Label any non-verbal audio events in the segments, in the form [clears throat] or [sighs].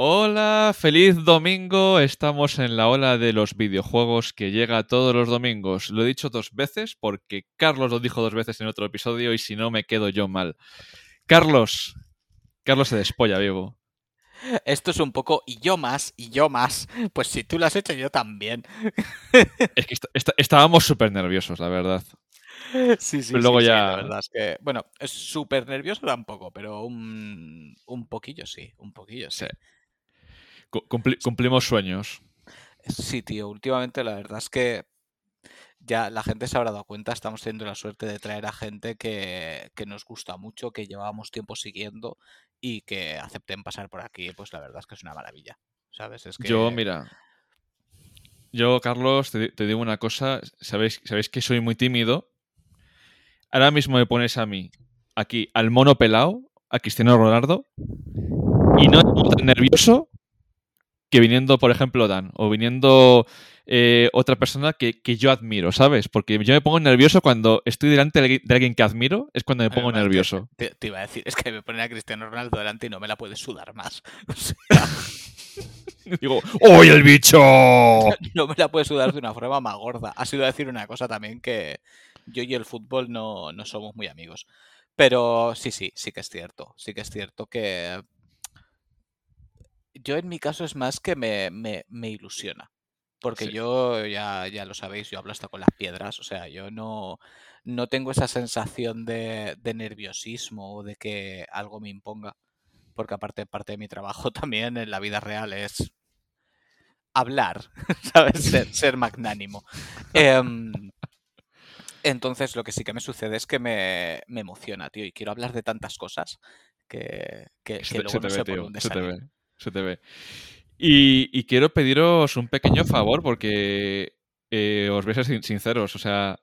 Hola, feliz domingo. Estamos en la ola de los videojuegos que llega todos los domingos. Lo he dicho dos veces porque Carlos lo dijo dos veces en otro episodio y si no me quedo yo mal. Carlos, Carlos se despolla, vivo. Esto es un poco y yo más, y yo más. Pues si tú lo has hecho, yo también. Es que est- est- estábamos súper nerviosos, la verdad. Sí, sí, Pero luego sí, sí, ya- la verdad es que, bueno, es súper nervioso tampoco, pero un, un poquillo sí, un poquillo sí. Sí. Cu- cumpli- cumplimos sueños. Sí, tío, últimamente la verdad es que ya la gente se habrá dado cuenta, estamos teniendo la suerte de traer a gente que, que nos gusta mucho, que llevábamos tiempo siguiendo y que acepten pasar por aquí, pues la verdad es que es una maravilla, ¿sabes? Es que... Yo, mira. Yo, Carlos, te, te digo una cosa. Sabéis, sabéis que soy muy tímido. Ahora mismo me pones a mí, aquí, al mono pelado, a Cristiano Ronaldo, y no estoy tan nervioso que viniendo, por ejemplo, Dan, o viniendo eh, otra persona que, que yo admiro, ¿sabes? Porque yo me pongo nervioso cuando estoy delante de alguien- que admiro, es cuando me pongo Además, te- nervioso. Te, te iba a decir, es que me ponen a Cristiano Ronaldo delante y no me la puedes sudar más. [laughs] O sea, [laughs] Digo, ¡Uy, el bicho! [laughs] no me la puedes sudar de una forma más gorda. Ha sido decir una cosa también que yo y el fútbol no, no somos muy amigos. Pero sí, sí, sí que es cierto. Sí que es cierto que yo en mi caso es más que me, me, me ilusiona. Porque Sí. yo, ya, ya lo sabéis, yo hablo hasta con las piedras. O sea, yo no, no tengo esa sensación de, de nerviosismo o de que algo me imponga. Porque aparte, parte de mi trabajo [laughs] también en la vida real es hablar, [laughs] ¿sabes? Ser, [laughs] ser magnánimo. Em, entonces, lo que sí que me sucede es que me, me emociona, tío, y quiero hablar de tantas cosas que, que, Se que te, se luego te no ve, sé por dónde Se te salir. ve. Se te ve. Y, y quiero pediros un pequeño favor porque eh, os voy a ser sin- sinceros. O sea,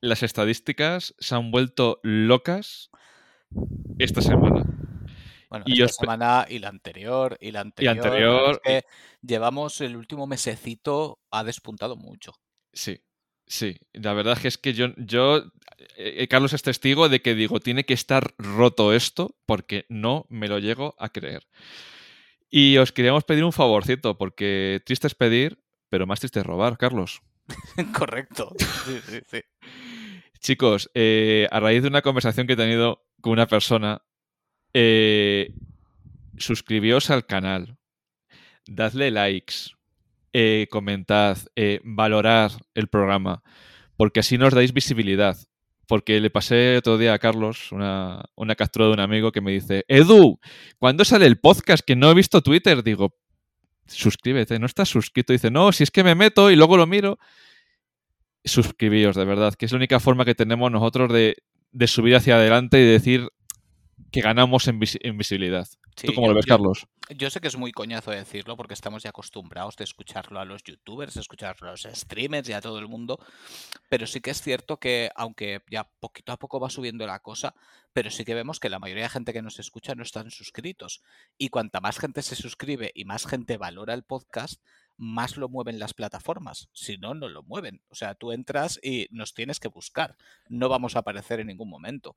las estadísticas se han vuelto locas esta semana. Bueno, Y esta os semana y la anterior, y la anterior. anterior, es que llevamos el último mesecito, ha despuntado mucho. Sí, sí. La verdad es que yo, yo eh, Carlos es testigo de que digo, tiene que estar roto esto porque no me lo llego a creer. Y os queríamos pedir un favorcito, porque triste es pedir, pero más triste es robar, Carlos. [laughs] Correcto. Sí, sí, sí. Chicos, eh, a raíz de una conversación que he tenido con una persona, eh, suscribíos al canal, dadle likes, eh, comentad, eh, valorad el programa, porque así nos dais visibilidad. Porque le pasé otro día a Carlos una, una captura de un amigo que me dice, Edu, ¿cuándo sale el podcast? Que no he visto Twitter. Digo, suscríbete, no estás suscrito. Dice, no, si es que me meto y luego lo miro. Suscribíos, de verdad, que es la única forma que tenemos nosotros de, de subir hacia adelante y decir que ganamos en, visi- en visibilidad. Sí, ¿Tú cómo yo- lo ves, Carlos? Yo sé que es muy coñazo decirlo porque estamos ya acostumbrados de escucharlo a los youtubers, escucharlo a los streamers y a todo el mundo, pero sí que es cierto que aunque ya poquito a poco va subiendo la cosa, pero sí que vemos que la mayoría de gente que nos escucha no están suscritos. Y cuanta más gente se suscribe y más gente valora el podcast, más lo mueven las plataformas. Si no, no lo mueven. O sea, tú entras y nos tienes que buscar. No vamos a aparecer en ningún momento.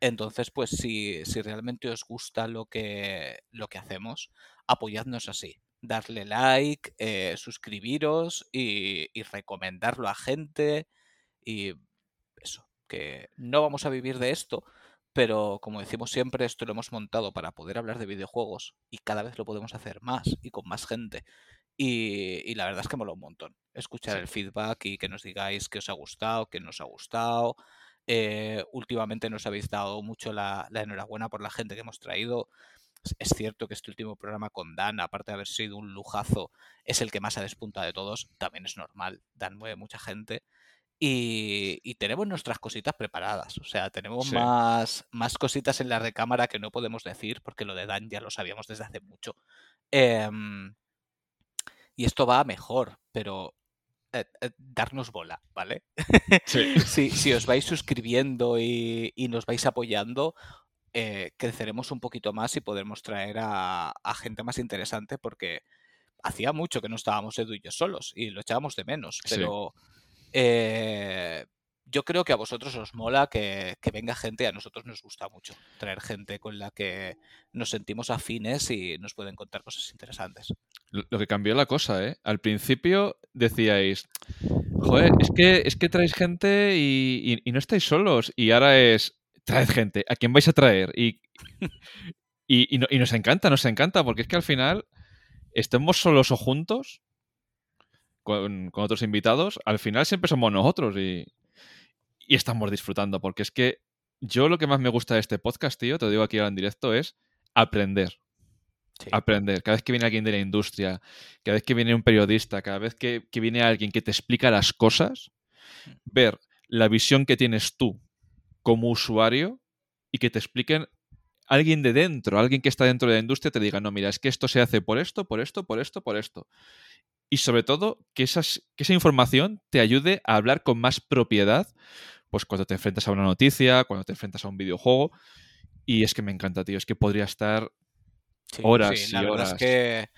Entonces, pues si, si realmente os gusta lo que, lo que hacemos, apoyadnos así. Darle like, eh, suscribiros y, y recomendarlo a gente. Y eso, que no vamos a vivir de esto, pero como decimos siempre, esto lo hemos montado para poder hablar de videojuegos y cada vez lo podemos hacer más y con más gente. Y, y la verdad es que mola un montón escuchar Sí. el feedback y que nos digáis qué os ha gustado, qué no os ha gustado. Eh, últimamente nos habéis dado mucho la, la enhorabuena por la gente que hemos traído. Es- cierto que este último programa con Dan, aparte de haber sido un lujazo, es el que más ha despuntado de todos. También es normal. Dan mueve mucha gente. Y, y tenemos nuestras cositas preparadas. O sea, tenemos Sí. más, más cositas en la recámara que no podemos decir, porque lo de Dan ya lo sabíamos desde hace mucho. Em, y esto va a mejor, pero eh, eh, darnos bola, ¿vale? Sí. [laughs] si, si os vais suscribiendo y, y nos vais apoyando, eh, creceremos un poquito más y podremos traer a, a gente más interesante porque hacía mucho que no estábamos Edu y yo solos y lo echábamos de menos, Sí. pero eh, yo creo que a vosotros os mola que, que, venga gente, a nosotros nos gusta mucho traer gente con la que nos sentimos afines y nos pueden contar cosas interesantes. Lo que cambió la cosa, ¿eh? Al principio decíais, joder, es que, es que traéis gente y, y, no estáis solos. Y ahora es, traed gente, ¿a quién vais a traer? Y, y, y, nos encanta, nos encanta, porque es que al final, estemos solos o juntos, con, con otros invitados, al final siempre somos nosotros y, y estamos disfrutando, porque es que yo lo que más me gusta de este podcast, tío, te lo digo aquí ahora en directo, es aprender. Aprender. Cada vez que viene alguien de la industria, cada vez que viene un periodista, cada vez que, que viene alguien que te explica las cosas, mm. ver la visión que tienes tú como usuario y que te expliquen alguien de dentro, alguien que está dentro de la industria, te diga, no, mira, es que esto se hace por esto, por esto, por esto, por esto. Y sobre todo, que, esas, que esa información te ayude a hablar con más propiedad pues cuando te enfrentas a una noticia, cuando te enfrentas a un videojuego. Y es que me encanta, tío. Es que podría estar horas sí, la y horas. es que,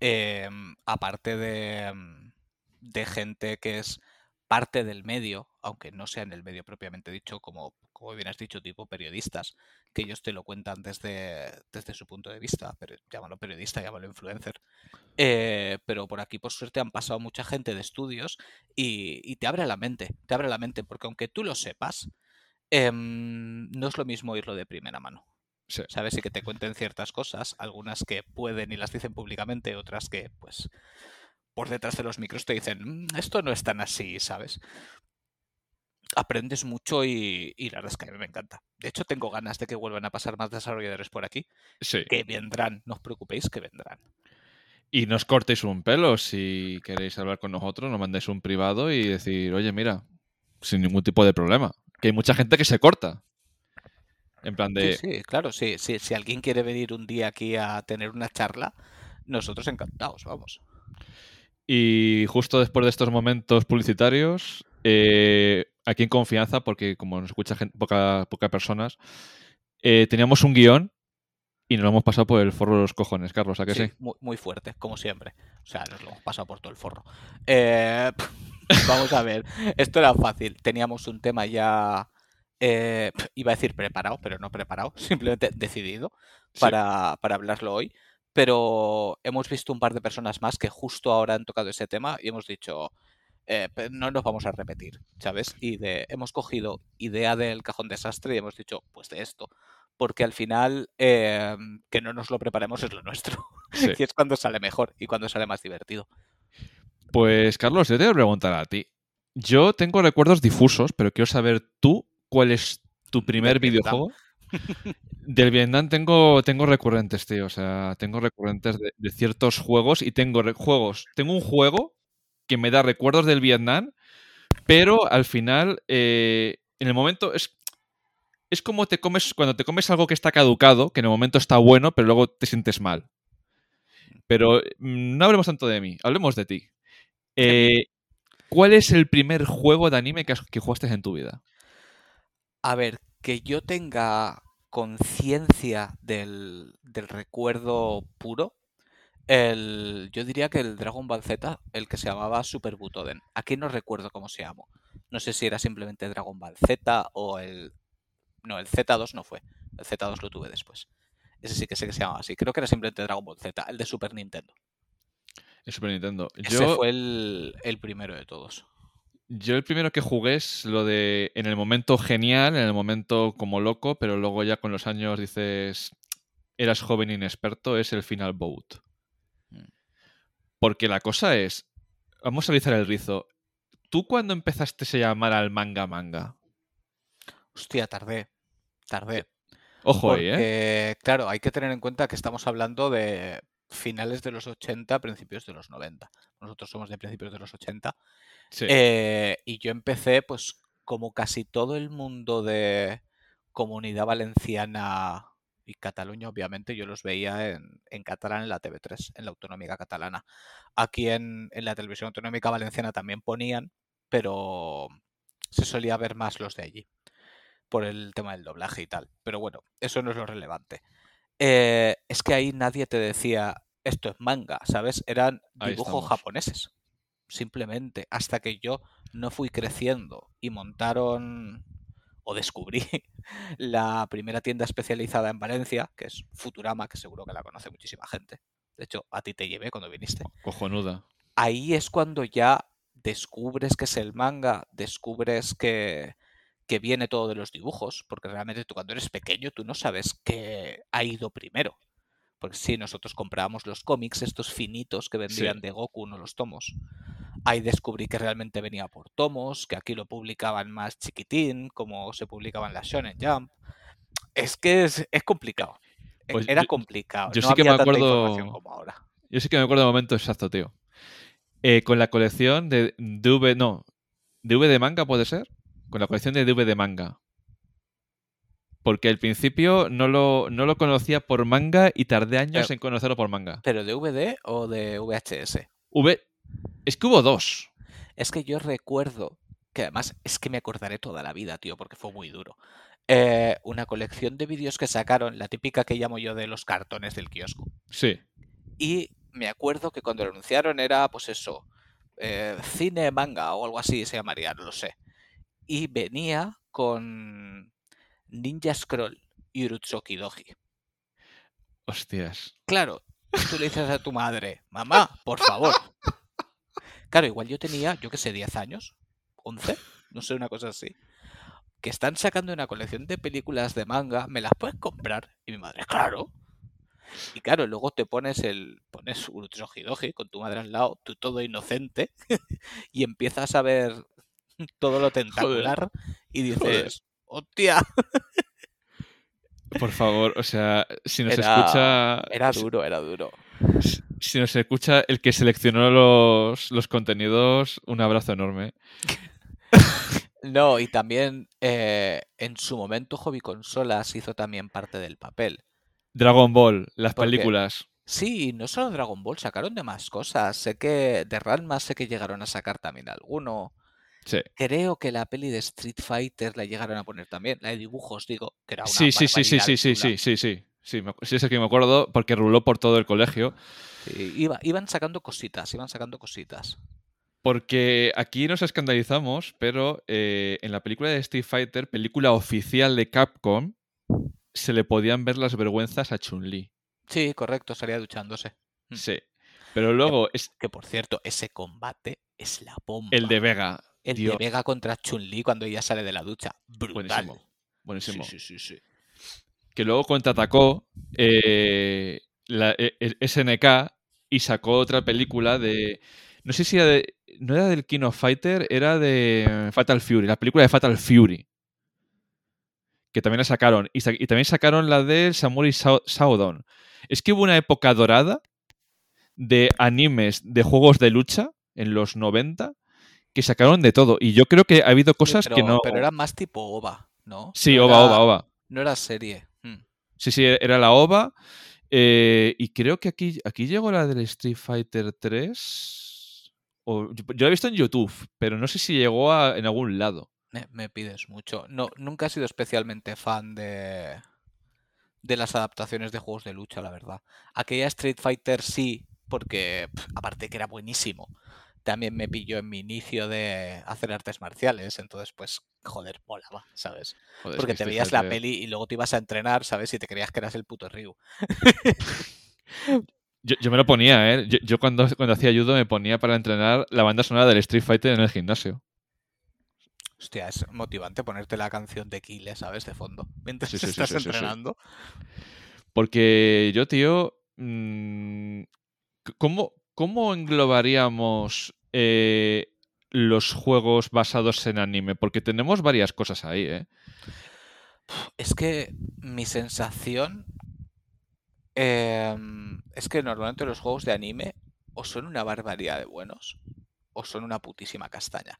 em, aparte de, em, de gente que es parte del medio, aunque no sea en el medio propiamente dicho, como, como bien has dicho, tipo periodistas, que ellos te lo cuentan desde, desde su punto de vista, pero llámalo periodista, llámalo influencer. Eh, pero por aquí, por suerte, han pasado mucha gente de estudios y, te abre la mente, te abre la mente, porque aunque tú lo sepas, em, no es lo mismo oírlo de primera mano. ¿Sabes? Y que te cuenten ciertas cosas, algunas que pueden y las dicen públicamente, otras que, pues, por detrás de los micros te dicen, mm, esto no es tan así, ¿sabes? Aprendes mucho y, la verdad es que a mí me encanta. De hecho, tengo ganas de que vuelvan a pasar más desarrolladores por aquí. Sí. Que vendrán, no os preocupéis, que vendrán. Y no os cortéis un pelo. Si queréis hablar con nosotros, nos mandéis un privado y decir, oye, mira, sin ningún tipo de problema. Que hay mucha gente que se corta. En plan de. Sí, sí claro, sí, sí. Si alguien quiere venir un día aquí a tener una charla, nosotros encantados, vamos. Y justo después de estos momentos publicitarios, eh, aquí en confianza, porque como nos escucha gente, poca, pocas personas, eh, teníamos un guion y nos lo hemos pasado por el forro de los cojones, Carlos, ¿a qué sí? Muy, fuerte, como siempre. O sea, nos lo hemos pasado por todo el forro. Eh, [laughs] vamos a ver, esto era fácil. Teníamos un tema ya, iba a decir preparado, pero no preparado, [laughs] simplemente decidido para, para hablarlo hoy pero hemos visto un par de personas más que justo ahora han tocado ese tema y hemos dicho, eh, no nos vamos a repetir, ¿sabes? Y de, hemos cogido idea del cajón desastre y hemos dicho, pues de esto. Porque al final, eh, que no nos lo preparemos es lo nuestro. [laughs] y es cuando sale mejor y cuando sale más divertido. Pues, Carlos, yo te voy a preguntar a ti. Yo tengo recuerdos difusos, pero quiero saber tú cuál es tu primer videojuego. Del Vietnam tengo, tengo recurrentes, tío. O sea, tengo recurrentes de, ciertos juegos y tengo juegos. Tengo un juego que me da recuerdos del Vietnam, pero al final, eh, en el momento, es, es como te comes cuando te comes algo que está caducado, que en el momento está bueno, pero luego te sientes mal. Pero mm, no hablemos tanto de mí, hablemos de ti. Eh, ¿Cuál es el primer juego de anime que, que jugaste en tu vida? A ver, que yo tenga conciencia del, recuerdo puro, el, yo diría que el Dragon Ball Z, el que se llamaba Super Butoden. Aquí no recuerdo cómo se llamó. No sé si era simplemente Dragon Ball Z o el... No, el Z2 no fue. El Z2 lo tuve después. Ese sí que sé que se llamaba así. Creo que era simplemente Dragon Ball Z, el de Super Nintendo. El Super Nintendo. Ese fue el, el primero de todos. Yo el primero que jugué es lo de en el momento genial, en el momento como loco, pero luego ya con los años dices, eras joven inexperto, es el Final Boat. Porque la cosa es, vamos a realizar el rizo. ¿Tú cuándo empezaste a llamar al manga manga? Hostia, tardé. Tardé. Ojo ahí, ¿eh? Claro, hay que tener en cuenta que estamos hablando de finales de los 80, principios de los 90. Nosotros somos de principios de los 80 eh, y yo empecé, pues, como casi todo el mundo de comunidad valenciana y Cataluña, obviamente, yo los veía en, en catalán en la TV3, en la autonómica catalana. Aquí en, en, la televisión autonómica valenciana también ponían, pero se solía ver más los de allí, por el tema del doblaje y tal. Pero bueno, eso no es lo relevante. Eh, es que ahí nadie te decía, esto es manga, ¿sabes? Eran dibujos japoneses simplemente, hasta que yo no fui creciendo y montaron o descubrí [laughs] la primera tienda especializada en Valencia, que es Futurama, que seguro que la conoce muchísima gente. De hecho, a ti te llevé cuando viniste. Cojonuda. Ahí es cuando ya descubres que es el manga, descubres que, que viene todo de los dibujos, porque realmente tú cuando eres pequeño tú no sabes qué ha ido primero. Porque sí, nosotros comprábamos los cómics, estos finitos que vendían de Goku, no los tomos. Ahí descubrí que realmente venía por tomos, que aquí lo publicaban más chiquitín, como se publicaban las Shonen Jump. Es que es, complicado. Pues Era complicado. Yo sí que me acuerdo. Como ahora. Yo sí que me acuerdo del momento exacto, tío. Eh, con la colección de DV. No. ¿DV de manga puede ser? Con la colección de DV de manga. Porque al principio no lo, no lo conocía por manga y tardé años en conocerlo por manga. ¿Pero de DVD o de VHS? V, es que hubo dos. Es que yo recuerdo, que además es que me acordaré toda la vida, tío, porque fue muy duro. Eh, una colección de vídeos que sacaron, la típica que llamo yo de los cartones del kiosco. Sí. Y me acuerdo que cuando lo anunciaron era, pues eso, eh, cine manga o algo así se llamaría, no lo sé. Y venía con Ninja Scroll y Urutsuki Doji. Hostias. Claro, tú le dices a tu madre, mamá, por favor, [laughs] Claro, igual yo tenía, yo qué sé, 10 años, 11, no sé, una cosa así. Que están sacando una colección de películas de manga, ¿me las puedes comprar? Y mi madre, claro. Y claro, luego te pones el pones Doji con tu madre al lado, tú todo inocente, [laughs] y empiezas a ver todo lo tentacular y dices, ¡hostia! Por favor, o sea, si nos escucha. Era duro, era duro si nos escucha el que seleccionó los, los contenidos, un abrazo enorme. [laughs] no, y también eh, en su momento Hobby Consolas hizo también parte del papel. Dragon Ball, las películas. Sí, no solo Dragon Ball, sacaron de más cosas. Sé que de Ranma sé que llegaron a sacar también alguno. Sí. Creo que la peli de Street Fighter la llegaron a poner también, la de dibujos, digo, que era una Sí, sí, sí, sí, sí, sí, sí, sí, sí. Sí, sí, es que me acuerdo porque ruló por todo el colegio. iban sacando cositas, iban sacando cositas. Porque aquí nos escandalizamos, pero eh, en la película de Street Fighter, película oficial de Capcom, se le podían ver las vergüenzas a Chun-Li. Sí, correcto, salía duchándose. Mm. Sí. Pero luego. Que, es... que por cierto, ese combate es la bomba. El de Vega. El de Vega contra Chun-Li cuando ella sale de la ducha. Brutal. Buenísimo. Buenísimo. Sí, sí, sí que luego contraatacó eh, la, e, e, SNK y sacó otra película de. No sé si era de. No era del King of Fighter, era de Fatal Fury, la película de Fatal Fury. Que también la sacaron. Y, también sacaron la de Samurai Shodown. Es que hubo una época dorada de animes de juegos de lucha en los 90 que sacaron de todo. Y yo creo que ha habido cosas que no. Pero era más tipo OVA, ¿no? Sí, OVA, OVA, OVA. No era serie. Sí, sí, era la OVA. Eh, y creo que aquí, aquí llegó la del Street Fighter 3. O, yo, la he visto en YouTube, pero no sé si llegó en algún lado. Me, pides mucho. No, nunca he sido especialmente fan de, de las adaptaciones de juegos de lucha, la verdad. Aquella Street Fighter sí, porque aparte que era buenísimo también me pilló en mi inicio de hacer artes marciales, entonces pues, joder, molaba, ¿sabes? Porque te veías la peli y luego te ibas a entrenar, ¿sabes? Y te creías que eras el puto Ryu. [laughs] yo, me lo ponía, ¿eh? Yo, cuando, cuando hacía judo me ponía para entrenar la banda sonora del Street Fighter en el gimnasio. Hostia, es motivante ponerte la canción de Kille, ¿sabes? De fondo, mientras [laughs] estás entrenando. Porque yo, tío, mm, ¿cómo, ¿Cómo englobaríamos eh, los juegos basados en anime? Porque tenemos varias cosas ahí, ¿eh? Es que mi sensación em, es que normalmente los juegos de anime o son una barbaridad de buenos o son una putísima castaña.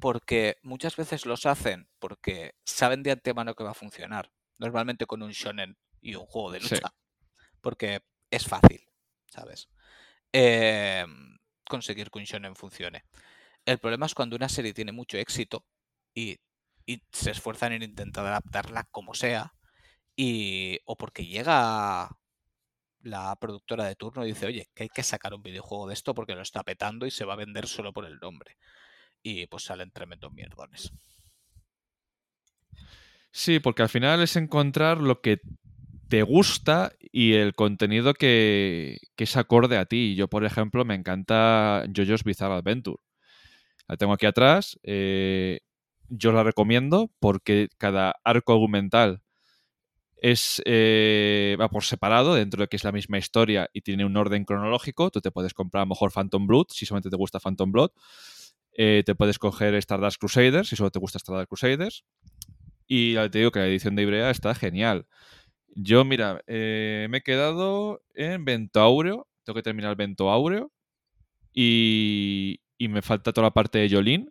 Porque muchas veces los hacen porque saben de antemano que va a funcionar. Normalmente con un shonen y un juego de lucha. Porque es fácil, ¿sabes? Em, conseguir que un shonen funcione. El problema es cuando una serie tiene mucho éxito y, se esfuerzan en intentar adaptarla como sea, y, o porque llega la productora de turno y dice, oye, que hay que sacar un videojuego de esto porque lo está petando y se va a vender solo por el nombre. y pues salen tremendos mierdones. Sí, porque al final es encontrar lo que te gusta y el contenido que, que es acorde a ti. Yo, por ejemplo, me encanta JoJo's Bizarre Adventure. La tengo aquí atrás. eh, yo la recomiendo porque cada arco argumental es eh, va por separado dentro de que es la misma historia y tiene un orden cronológico. Tú te puedes comprar a lo mejor Phantom Blood si solamente te gusta Phantom Blood. Eh, te puedes coger Stardust Crusaders si solo te gusta Stardust Crusaders. Y te digo que la edición de Ibrea está genial. Yo, mira, eh, me he quedado en Vento Áureo. Tengo que terminar el Vento. Y, y me falta toda la parte de Jolín.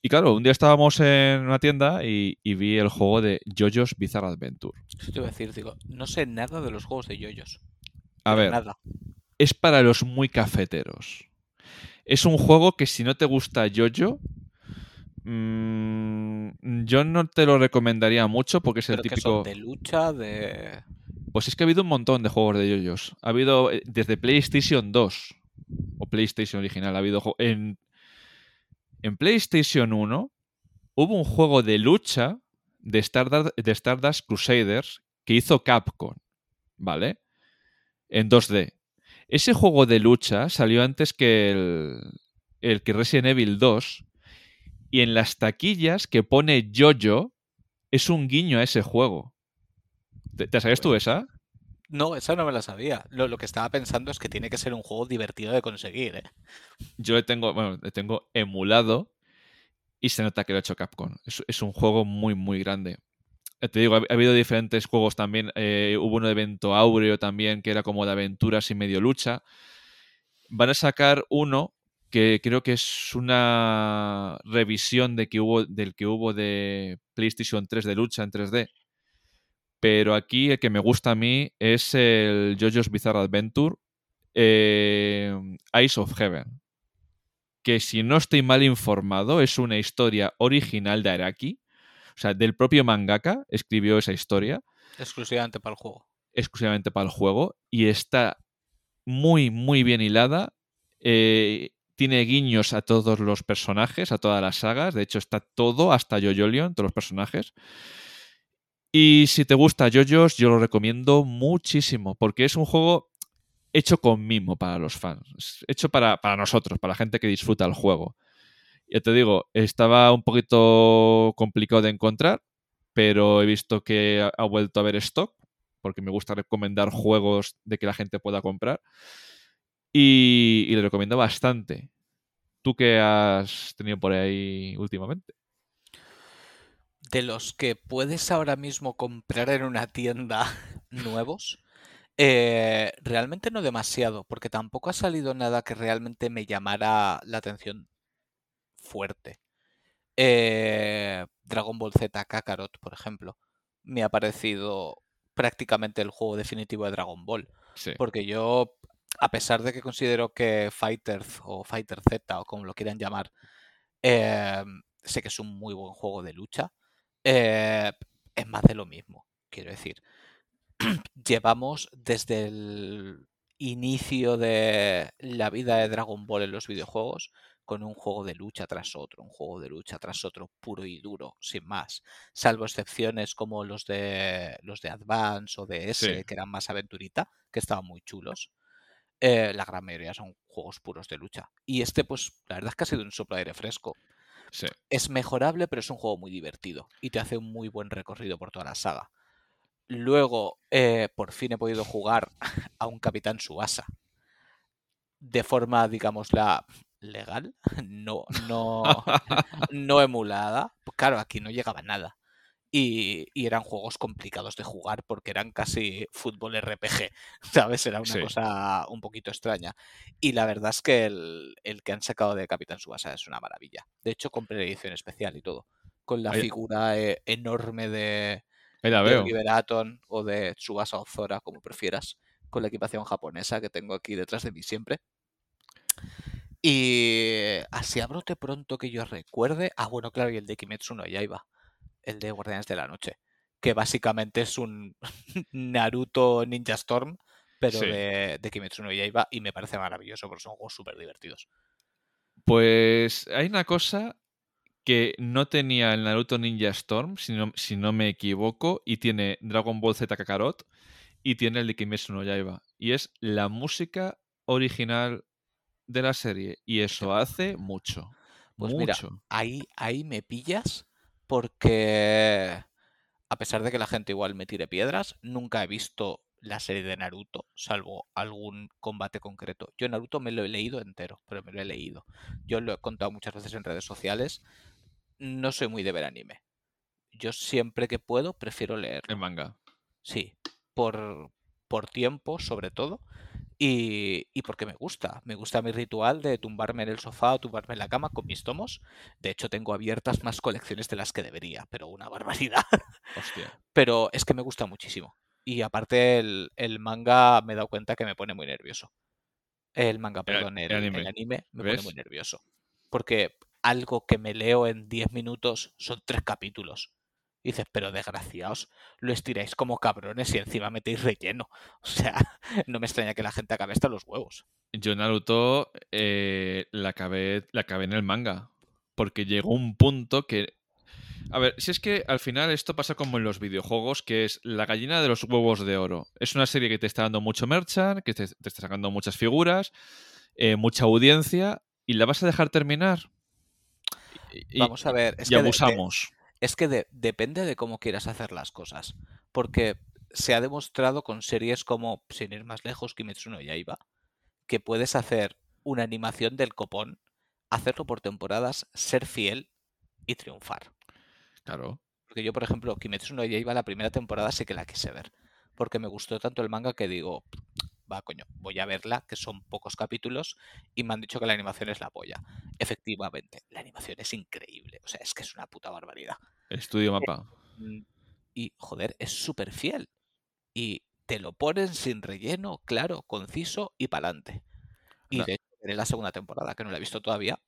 Y claro, un día estábamos en una tienda y, y vi el juego de JoJo's Bizarre Adventure. Eso te iba a decir, digo, no sé nada de los juegos de yoyos. A ver, Nada. es para los muy cafeteros. Es un juego que si no te gusta JoJo, mm, yo no te lo recomendaría mucho porque es el que típico... son de lucha, de... Pues es que ha habido un montón de juegos de JoJo's. Ha habido eh, desde PlayStation 2 o PlayStation original, ha habido en en PlayStation 1 hubo un juego de lucha de Stardust, de Stardust Crusaders que hizo Capcom, ¿vale? En 2D. Ese juego de lucha salió antes que el, el que Resident Evil 2 y en las taquillas que pone JoJo es un guiño a ese juego. ¿Te, te sabías tú esa? No, esa no me la sabía. Lo, lo que estaba pensando es que tiene que ser un juego divertido de conseguir, ¿eh? Yo le tengo, bueno, le tengo emulado y se nota que lo ha hecho Capcom. Es, es un juego muy, muy grande. Ya Te digo, ha, ha habido diferentes juegos también. eh, hubo un evento áureo también que era como de aventuras y medio lucha. Van a sacar uno que creo que es una revisión de que hubo, del que hubo de PlayStation 3 de lucha en 3D. Pero aquí el que me gusta a mí es el JoJo's Bizarre Adventure eh, Eyes of Heaven que si no estoy mal informado es una historia original de Araki, o sea, del propio mangaka escribió esa historia Exclusivamente para el juego. exclusivamente para el juego y está muy, muy bien hilada. eh, tiene guiños a todos los personajes, a todas las sagas. De hecho, está todo, hasta Jojo todos los personajes. Y si te gusta JoJo's, yo lo recomiendo muchísimo, porque es un juego hecho con mimo para los fans. Hecho para, para nosotros, para la gente que disfruta el juego. Ya te digo, estaba un poquito complicado de encontrar, pero he visto que ha vuelto a haber stock, porque me gusta recomendar juegos de que la gente pueda comprar. Y, y le recomiendo bastante. ¿Tú qué has tenido por ahí últimamente? De los que puedes ahora mismo comprar en una tienda [laughs] nuevos, eh, realmente no demasiado, porque tampoco ha salido nada que realmente me llamara la atención fuerte. Eh, Dragon Ball Z Kakarot, por ejemplo, me ha parecido prácticamente el juego definitivo de Dragon Ball. Sí. Porque yo, a pesar de que considero que Fighter o Fighter Z o como lo quieran llamar, eh, sé que es un muy buen juego de lucha, eh, es más de lo mismo, quiero decir. [clears throat] Llevamos desde el inicio de la vida de Dragon Ball en los videojuegos con un juego de lucha tras otro, un juego de lucha tras otro, puro y duro, sin más. Salvo excepciones como los de los de Advance o de S, Sí. que eran más aventurita, que estaban muy chulos. Eh, la gran mayoría son juegos puros de lucha. Y este, pues, la verdad es que ha sido un soplo de aire fresco. Sí. Es mejorable, pero es un juego muy divertido y te hace un muy buen recorrido por toda la saga. Luego, eh, por fin he podido jugar [laughs] a un Capitán Subasa de forma, digámosla, legal, [laughs] no, no, [laughs] no emulada. Pues claro, aquí no llegaba nada. Y, y eran juegos complicados de jugar porque eran casi fútbol RPG, [laughs] ¿sabes? Era una Sí. cosa un poquito extraña. Y la verdad es que el, el que han sacado de Capitán Subasa es una maravilla. De hecho, compré la edición especial y todo. Con la Ahí- figura eh, enorme de, Ahí la de veo. Liberaton o de Tsubasa o Zora, como prefieras, con la equipación japonesa que tengo aquí detrás de mí siempre. Y así a brote pronto que yo recuerde. Ah, bueno, claro, y el de Kimetsu no Yaiba, el de Guardianes de la Noche, que básicamente es un [laughs] Naruto Ninja Storm, pero Sí. de, de Kimetsu no Yaiba, y me parece maravilloso porque son juegos súper divertidos. Pues hay una cosa que no tenía el Naruto Ninja Storm, si no, si no me equivoco, y tiene Dragon Ball Z Kakarot y tiene el de Kimetsu no Yaiba. Y es la música original de la serie. Y eso hace mucho. Pues mucho. mira, ahí, ahí me pillas porque a pesar de que la gente igual me tire piedras, nunca he visto la serie de Naruto, salvo algún combate concreto. Yo Naruto me lo he leído entero, pero me lo he leído. Yo lo he contado muchas veces en redes sociales. No soy muy de ver anime. Yo siempre que puedo prefiero leer. El manga. Sí, por, por tiempo sobre todo. Y, y, porque me gusta. Me gusta mi ritual de tumbarme en el sofá o tumbarme en la cama con mis tomos. De hecho, tengo abiertas más colecciones de las que debería, pero una [laughs] barbaridad. Hostia. Pero es que me gusta muchísimo. Y aparte el, el, manga me he dado cuenta que me pone muy nervioso. El manga, perdón, el, el, anime. el anime. me ¿Ves? pone muy nervioso. Porque algo que me leo en 10 minutos son tres capítulos. Y dices, pero desgraciados, lo estiráis como cabrones y encima metéis relleno. O sea, [laughs] no me extraña que la gente acabe hasta los huevos. Yo Naruto eh, la, acabé, la acabé en el manga. Porque llegó un punto que a ver, si es que al final esto pasa como en los videojuegos, que es la gallina de los huevos de oro. Es una serie que te está dando mucho merchant, que te, te está sacando muchas figuras, eh, mucha audiencia, y la vas a dejar terminar. Y, Vamos a ver. Es y que abusamos. De, de, es que de, depende de cómo quieras hacer las cosas. Porque se ha demostrado con series como, sin ir más lejos, Kimetsu no Yaiba, que puedes hacer una animación del copón, hacerlo por temporadas, ser fiel y triunfar. Claro. Porque yo, por ejemplo, Kimetsu no Yaiba la primera temporada sí que la quise ver. Porque me gustó tanto el manga que digo, va, coño, voy a verla, que son pocos capítulos, y me han dicho que la animación es la polla. Efectivamente, la animación es increíble. O sea, es que es una puta barbaridad. Estudio mapa. Y, joder, es súper fiel. Y te lo ponen sin relleno, claro, conciso y pa'lante. Y no. de hecho, veré la segunda temporada, que no la he visto todavía,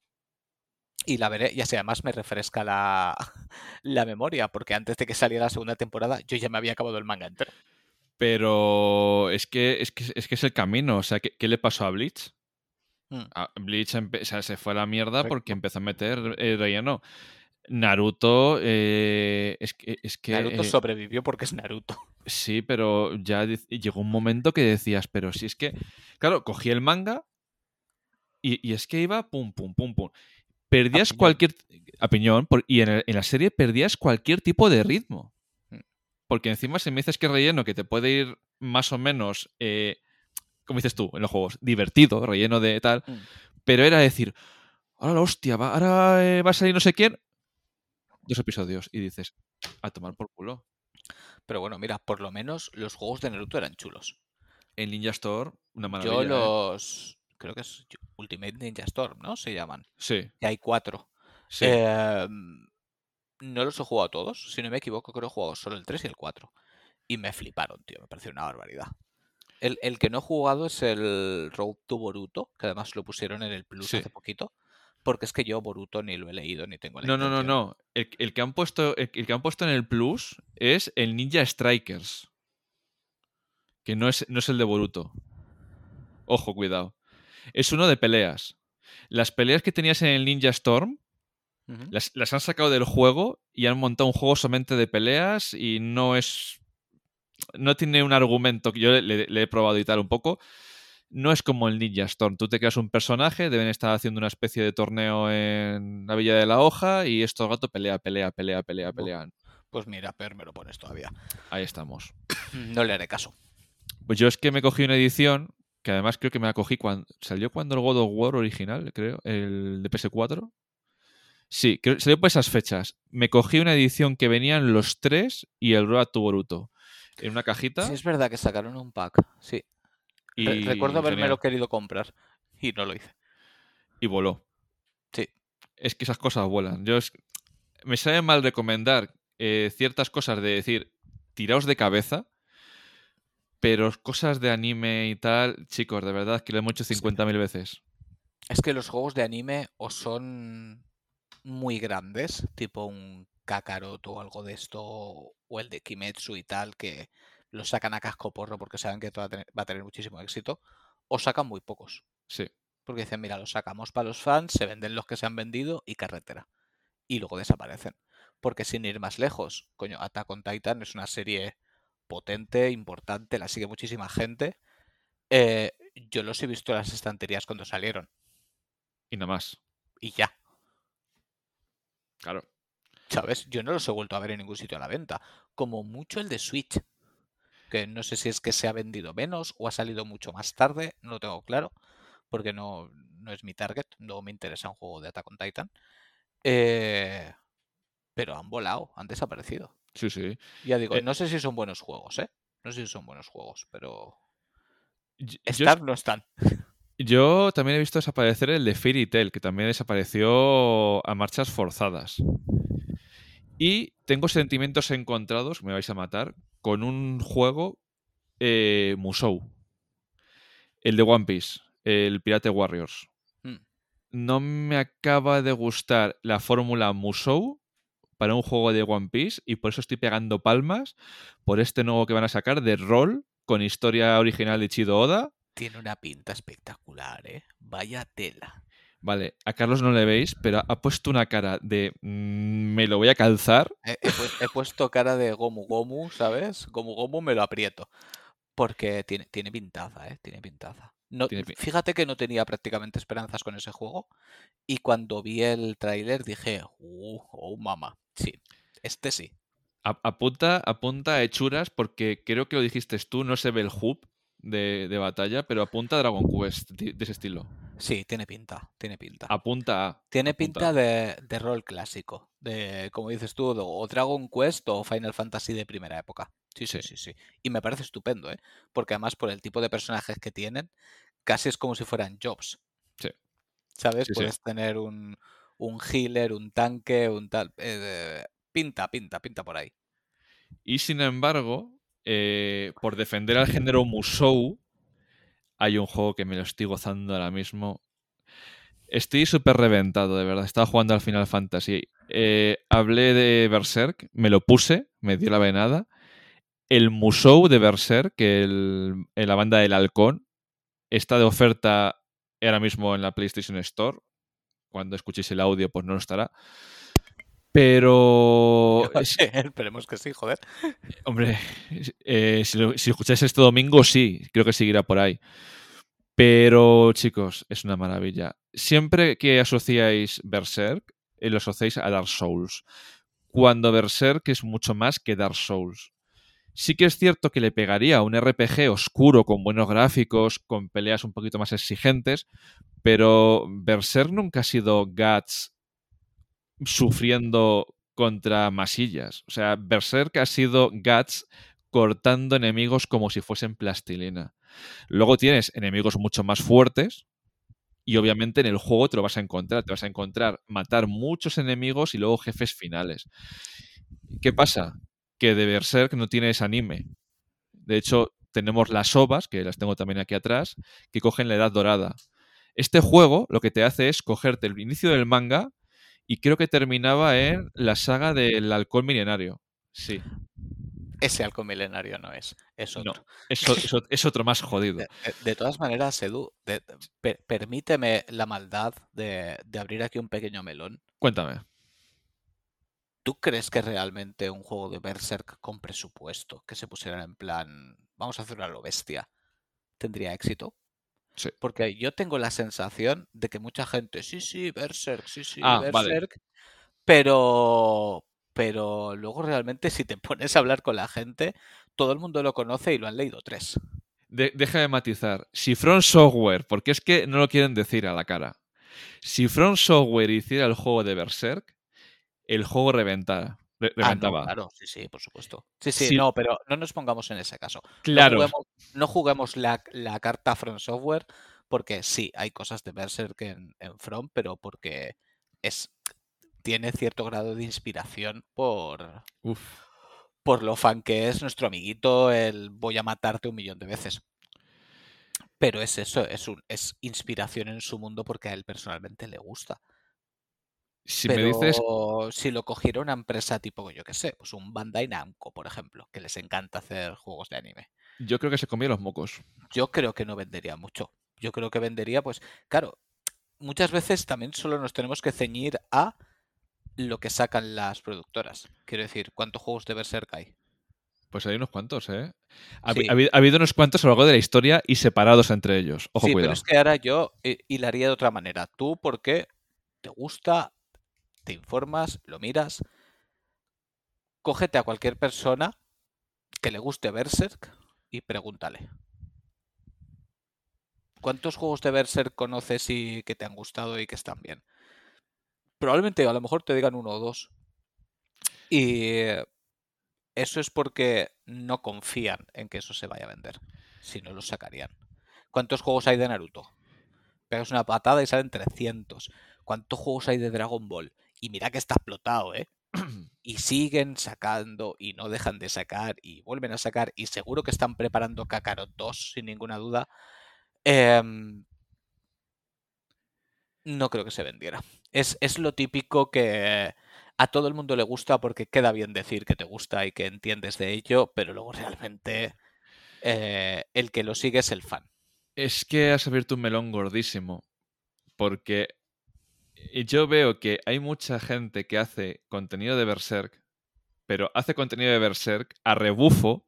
y la veré, y así además me refresca la, [laughs] la, memoria, porque antes de que saliera la segunda temporada yo ya me había acabado el manga entero. Pero es que es, que, es, que es el camino, o sea, ¿qué, qué le pasó a Bleach? Hmm. A Bleach o sea, se fue a la mierda porque empezó a meter eh, relleno. Naruto, eh, es que... Es que Naruto eh, sobrevivió porque es Naruto. Sí, pero ya llegó un momento que decías, pero si es que... Claro, cogí el manga y, y es que iba pum, pum, pum, pum perdías a cualquier. Por, y en, el, en, la serie perdías cualquier tipo de ritmo. Porque encima, si me dices que relleno, que te puede ir más o menos, eh, como dices tú, en los juegos, divertido, relleno de tal, mm. pero era decir, ahora la hostia, va, ahora eh, va a salir no sé quién. Dos episodios y dices, a tomar por culo. Pero bueno, mira, por lo menos los juegos de Naruto eran chulos. En Ninja Store, una maravilla. Yo los. ¿eh? creo que es Ultimate Ninja Storm, ¿no? Se llaman. Sí. Y hay cuatro. Sí. Eh, no los he jugado a todos, si no me equivoco, creo que he jugado solo el 3 y el 4. Y me fliparon, tío, me pareció una barbaridad. El, el, que no he jugado es el Road to Boruto, que además lo pusieron en el Plus sí. hace poquito. Porque es que yo Boruto ni lo he leído ni tengo la No, no, no, no. El, el, que han puesto, el, el, que han puesto en el Plus es el Ninja Strikers. Que no es, no es el de Boruto. Ojo, cuidado es uno de peleas. Las peleas que tenías en el Ninja Storm uh -huh. las, las, han sacado del juego y han montado un juego solamente de peleas y no es. No tiene un argumento que yo le, le, le he probado y tal un poco. No es como el Ninja Storm. Tú te creas un personaje, deben estar haciendo una especie de torneo en la Villa de la Hoja y esto gato pelea, pelea, pelea, pelea, pelea. Pues mira, peor me lo pones todavía. Ahí estamos. [clears throat] No le haré caso. Pues yo es que me cogí una edición que además creo que me acogí cuando salió cuando el God of War original, creo, el de PS4. Sí, creo, salió por esas fechas. Me cogí una edición que venían los tres y el Road to Boruto en una cajita. Sí, es verdad que sacaron un pack, sí. Y Re recuerdo haberme lo querido comprar y no lo hice. Y voló. Sí. Es que esas cosas vuelan. Yo es... me sabe mal recomendar eh, ciertas cosas de decir, tiraos de cabeza, pero cosas de anime y tal, chicos, de verdad que lo hemos hecho 50.000 veces. Es que los juegos de anime o son muy grandes, tipo un Kakarot o algo de esto, o el de Kimetsu y tal, que lo sacan a casco porro porque saben que va a tener, va a tener muchísimo éxito, o sacan muy pocos. Sí. Porque dicen, mira, los sacamos para los fans, se venden los que se han vendido y carretera. Y luego desaparecen. Porque sin ir más lejos, coño, Attack on Titan es una serie potente, importante, la sigue muchísima gente. Eh, yo los he visto en las estanterías cuando salieron. Y nada más. Y ya. Claro. ¿Sabes? Yo no los he vuelto a ver en ningún sitio a la venta. Como mucho el de Switch. Que no sé si es que se ha vendido menos o ha salido mucho más tarde. No lo tengo claro. Porque no, no es mi target. No me interesa un juego de Attack on Titan. Eh, pero han volado, han desaparecido. Sí, sí. Ya digo, Eh, no sé si son buenos juegos, ¿eh? No sé si son buenos juegos, pero. Yo, yo- Estar no están. Yo también he visto desaparecer el de Fairy Tail, que también desapareció a marchas forzadas. Y tengo sentimientos encontrados, me vais a matar, con un juego eh, Musou. El de One Piece, el Pirate Warriors. Mm. No me acaba de gustar la fórmula Musou para un juego de One Piece y por eso estoy pegando palmas por este nuevo que van a sacar de rol con historia original de Chido Oda. Tiene una pinta espectacular, ¿eh? Vaya tela. Vale, a Carlos no le veis, pero ha puesto una cara de "Mm, me lo voy a calzar. He, he pu- he puesto cara de Gomu Gomu, ¿sabes? Gomu Gomu me lo aprieto. Porque tiene, tiene pintaza, ¿eh? Tiene pintaza. No, Tiene pin- fíjate que no tenía prácticamente esperanzas con ese juego. Y cuando vi el tráiler dije, uh, oh mamá. Sí, este sí. A- apunta, apunta a hechuras porque creo que lo dijiste tú, no se ve el hub de, de batalla, pero apunta a Dragon Quest de ese estilo. Sí, tiene pinta, tiene pinta. Apunta a. Tiene apunta pinta de, de rol clásico, de, como dices tú, o Dragon Quest o Final Fantasy de primera época. Sí, sí, Sí. sí, sí. Y me parece estupendo, ¿eh? Porque además por el tipo de personajes que tienen, casi es como si fueran jobs. Sí. ¿Sabes? Sí, sí. Puedes tener un, un healer, un tanque, un tal... eh, pinta, pinta, pinta por ahí. Y sin embargo, eh, por defender al género Musou, hay un juego que me lo estoy gozando ahora mismo. Estoy súper reventado, de verdad. Estaba jugando al Final Fantasy. Eh, hablé de Berserk, me lo puse, me dio la venada. El Musou de Berserk, el, en la banda del halcón, está de oferta ahora mismo en la PlayStation Store. Cuando escuchéis el audio, pues no lo estará. Pero [laughs] es- Esperemos que sí, joder. Hombre, eh, si, lo, si lo escucháis este domingo, sí, creo que seguirá por ahí. Pero, chicos, es una maravilla. Siempre que asociáis Berserk, eh, lo asociáis a Dark Souls. Cuando Berserk es mucho más que Dark Souls. Sí que es cierto que le pegaría a un RPG oscuro, con buenos gráficos, con peleas un poquito más exigentes, pero Berserk nunca ha sido Guts sufriendo contra masillas. O sea, Berserk ha sido Guts cortando enemigos como si fuesen plastilina. Luego tienes enemigos mucho más fuertes y obviamente en el juego te lo vas a encontrar. Te vas a encontrar matar muchos enemigos y luego jefes finales. ¿Qué pasa? Que de Berserk no tienes anime. De hecho, tenemos las ovas, que las tengo también aquí atrás, que cogen la edad dorada. Este juego lo que te hace es cogerte el inicio del manga y creo que terminaba en la saga del halcón milenario. Sí, Ese halcón milenario no es, es no, otro. es, o- es es otro más [laughs] jodido. De, de- de todas maneras, Edu, de- per- permíteme la maldad de, de abrir aquí un pequeño melón. Cuéntame. ¿Tú crees que realmente un juego de Berserk con presupuesto, que se pusiera en plan, vamos a hacerlo a lo bestia, tendría éxito? Sí. Porque yo tengo la sensación de que mucha gente, sí, sí, Berserk, sí, sí, Ah, vale. Berserk, pero, pero luego realmente si te [laughs] pones a hablar con la gente, todo el mundo lo conoce y lo han leído tres. De- deja de matizar. Si From Software, porque es que no lo quieren decir a la cara. Si From Software hiciera el juego de Berserk, el juego reventara. Ah, no, claro, sí, sí, por supuesto. Sí, sí, no, pero no nos pongamos en ese caso. No Claro. juguemos, no juguemos la, la carta From Software, porque sí, hay cosas de Berserk en, en From, pero porque es tiene cierto grado de inspiración por, Uf. por lo fan que es nuestro amiguito, el voy a matarte un millón de veces. Pero es eso, es, un, es inspiración en su mundo porque a él personalmente le gusta. Si Pero me dices. si lo cogiera una empresa tipo, yo qué sé, pues un Bandai Namco, por ejemplo, que les encanta hacer juegos de anime, Yo creo que se comía los mocos. yo creo que no vendería mucho. yo creo que vendería, pues, claro, muchas veces también solo nos tenemos que ceñir a lo que sacan las productoras. Quiero decir, ¿cuántos juegos de Berserk hay? Pues hay unos cuantos, ¿eh? Ha, habido, unos cuantos a lo largo de la historia y separados entre ellos. Ojo, sí, cuidado. pero es que ahora yo hilaría de otra manera. Tú, porque te gusta, te informas, lo miras, cógete a cualquier persona que le guste Berserk y pregúntale. ¿Cuántos juegos de Berserk conoces y que te han gustado y que están bien? Probablemente a lo mejor te digan uno o dos. Y eso es porque no confían en que eso se vaya a vender. Si no, lo sacarían. ¿Cuántos juegos hay de Naruto? Pegas una patada y salen 300. ¿Cuántos juegos hay de Dragon Ball? Y mira que está explotado, ¿eh? [clears throat] y siguen sacando y no dejan de sacar y vuelven a sacar y seguro que están preparando Kakarot 2 sin ninguna duda. Em, no creo que se vendiera. Es, es, lo típico que a todo el mundo le gusta porque queda bien decir que te gusta y que entiendes de ello, pero luego realmente eh, el que lo sigue es el fan. Es que has abierto un melón gordísimo. Porque yo veo que hay mucha gente que hace contenido de Berserk, pero hace contenido de Berserk a rebufo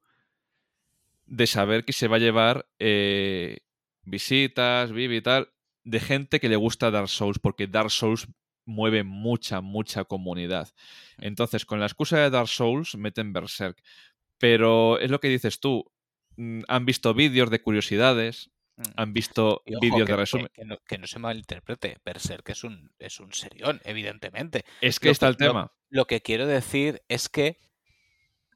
de saber que se va a llevar eh, visitas, vivi y tal, de gente que le gusta Dark Souls, porque Dark Souls mueve mucha, mucha comunidad. Entonces, con la excusa de Dark Souls, meten Berserk. Pero es lo que dices tú, mm, han visto vídeos de curiosidades. Han visto vídeos de resumen. Que, no, se malinterprete, Berserk es un, es un serión, evidentemente. Es que está el tema. Lo, que quiero decir es que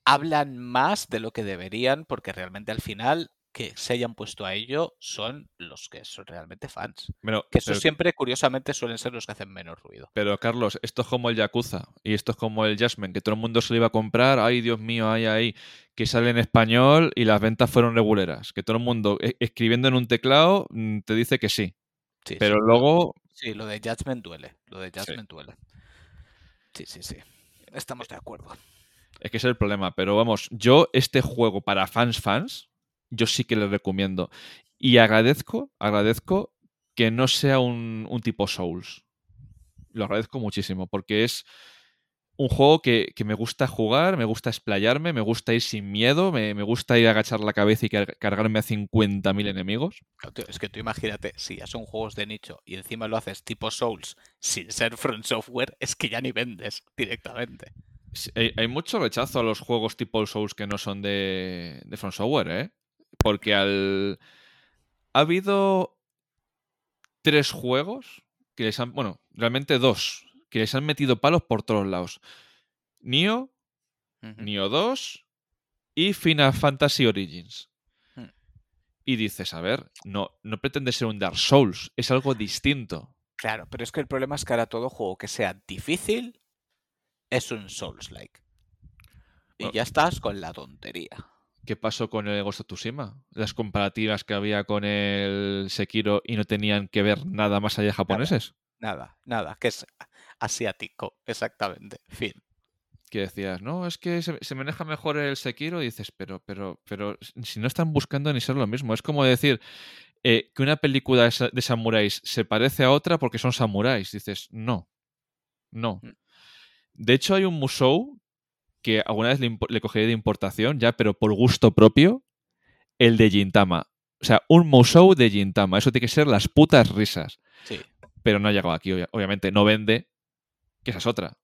hablan más de lo que deberían, porque realmente al final que se hayan puesto a ello son los que son realmente fans. que eso siempre, curiosamente, suelen ser los que hacen menos ruido. Pero, Carlos, esto es como el Yakuza y esto es como el Jasmine, que todo el mundo se lo iba a comprar. Ay, Dios mío, ay, ay que sale en español y las ventas fueron reguleras. Que todo el mundo e, escribiendo en un teclado mm, te dice que sí. pero luego... Sí, lo de Judgment duele. Lo de Judgment duele. Sí, sí, sí. Estamos de acuerdo. Es que es el problema. Pero vamos, yo este juego para fans fans, yo sí que le recomiendo. Y agradezco, agradezco que no sea un, un tipo Souls. Lo agradezco muchísimo porque es un juego que, me gusta jugar, me gusta explayarme, me gusta ir sin miedo, me, gusta ir a agachar la cabeza y cargarme a 50.000 enemigos. Es que tú imagínate, si ya son juegos de nicho y encima lo haces tipo Souls sin ser Front Software, es que ya ni vendes directamente. hay, mucho rechazo a los juegos tipo Souls que no son de, de Front Software, ¿eh? Porque al... Ha habido tres juegos que les han... Bueno, realmente dos que les han metido palos por todos lados. Nio, Nio 2 y Final Fantasy Origins. Hmm. Y dices, a ver, no, no pretende ser un Dark Souls, es algo distinto. Claro, pero es que el problema es que ahora todo juego que sea difícil es un Souls-like. Y ya estás con la tontería. ¿Qué pasó con el Ghost of Tsushima? Las comparativas que había con el Sekiro y no tenían que ver nada más allá de japoneses. Nada, nada, que es asiático, exactamente. Fin. Que decías, no, es que se, maneja mejor el Sekiro, y dices, pero, pero, pero si no están buscando ni ser lo mismo. Es como decir eh, que una película de samuráis se parece a otra porque son samuráis. Dices, no, no. Mm. De hecho, hay un Musou que alguna vez le, le cogeré de importación, ya, pero por gusto propio, el de Gintama. O sea, un Musou de Gintama. Eso tiene que ser las putas risas. Sí pero no ha llegado aquí, obviamente. No vende, que esa es otra.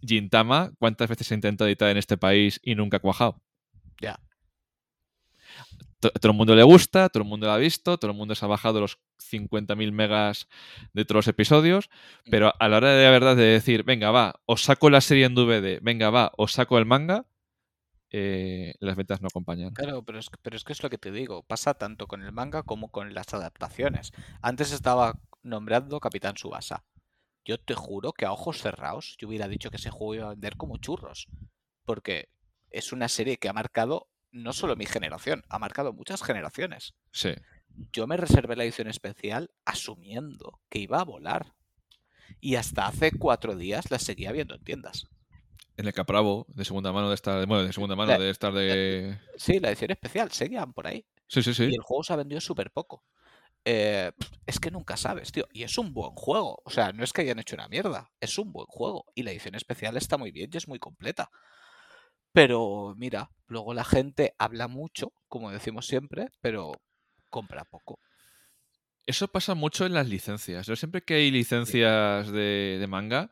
Gintama, ¿cuántas veces se ha intentado editar en este país y nunca ha cuajado? Ya. Todo el mundo le gusta, todo el mundo lo ha visto, todo el mundo se ha bajado los 50.000 megas de todos los episodios, mm. pero a la hora de la verdad de decir, venga, va, os saco la serie en DVD, venga, va, os saco el manga, eh, las ventas no acompañan. Claro, pero es, pero es que es lo que te digo, pasa tanto con el manga como con las adaptaciones. Antes estaba nombrando Capitán Subasa. Yo te juro que a ojos cerrados yo hubiera dicho que ese juego iba a vender como churros. Porque es una serie que ha marcado no solo mi generación, ha marcado muchas generaciones. Sí. Yo me reservé la edición especial asumiendo que iba a volar. Y hasta hace cuatro días la seguía viendo en tiendas. En el Capravo, de segunda mano de estar. Bueno, de segunda mano de estar de. Sí, la edición especial, seguían por ahí. Sí, sí, sí. Y el juego se ha vendido súper poco. eh, es que nunca sabes, tío. Y es un buen juego. O sea, no es que hayan hecho una mierda. Es un buen juego. Y la edición especial está muy bien y es muy completa. Pero mira, luego la gente habla mucho, como decimos siempre, pero compra poco. Eso pasa mucho en las licencias. Yo siempre que hay licencias de, de manga,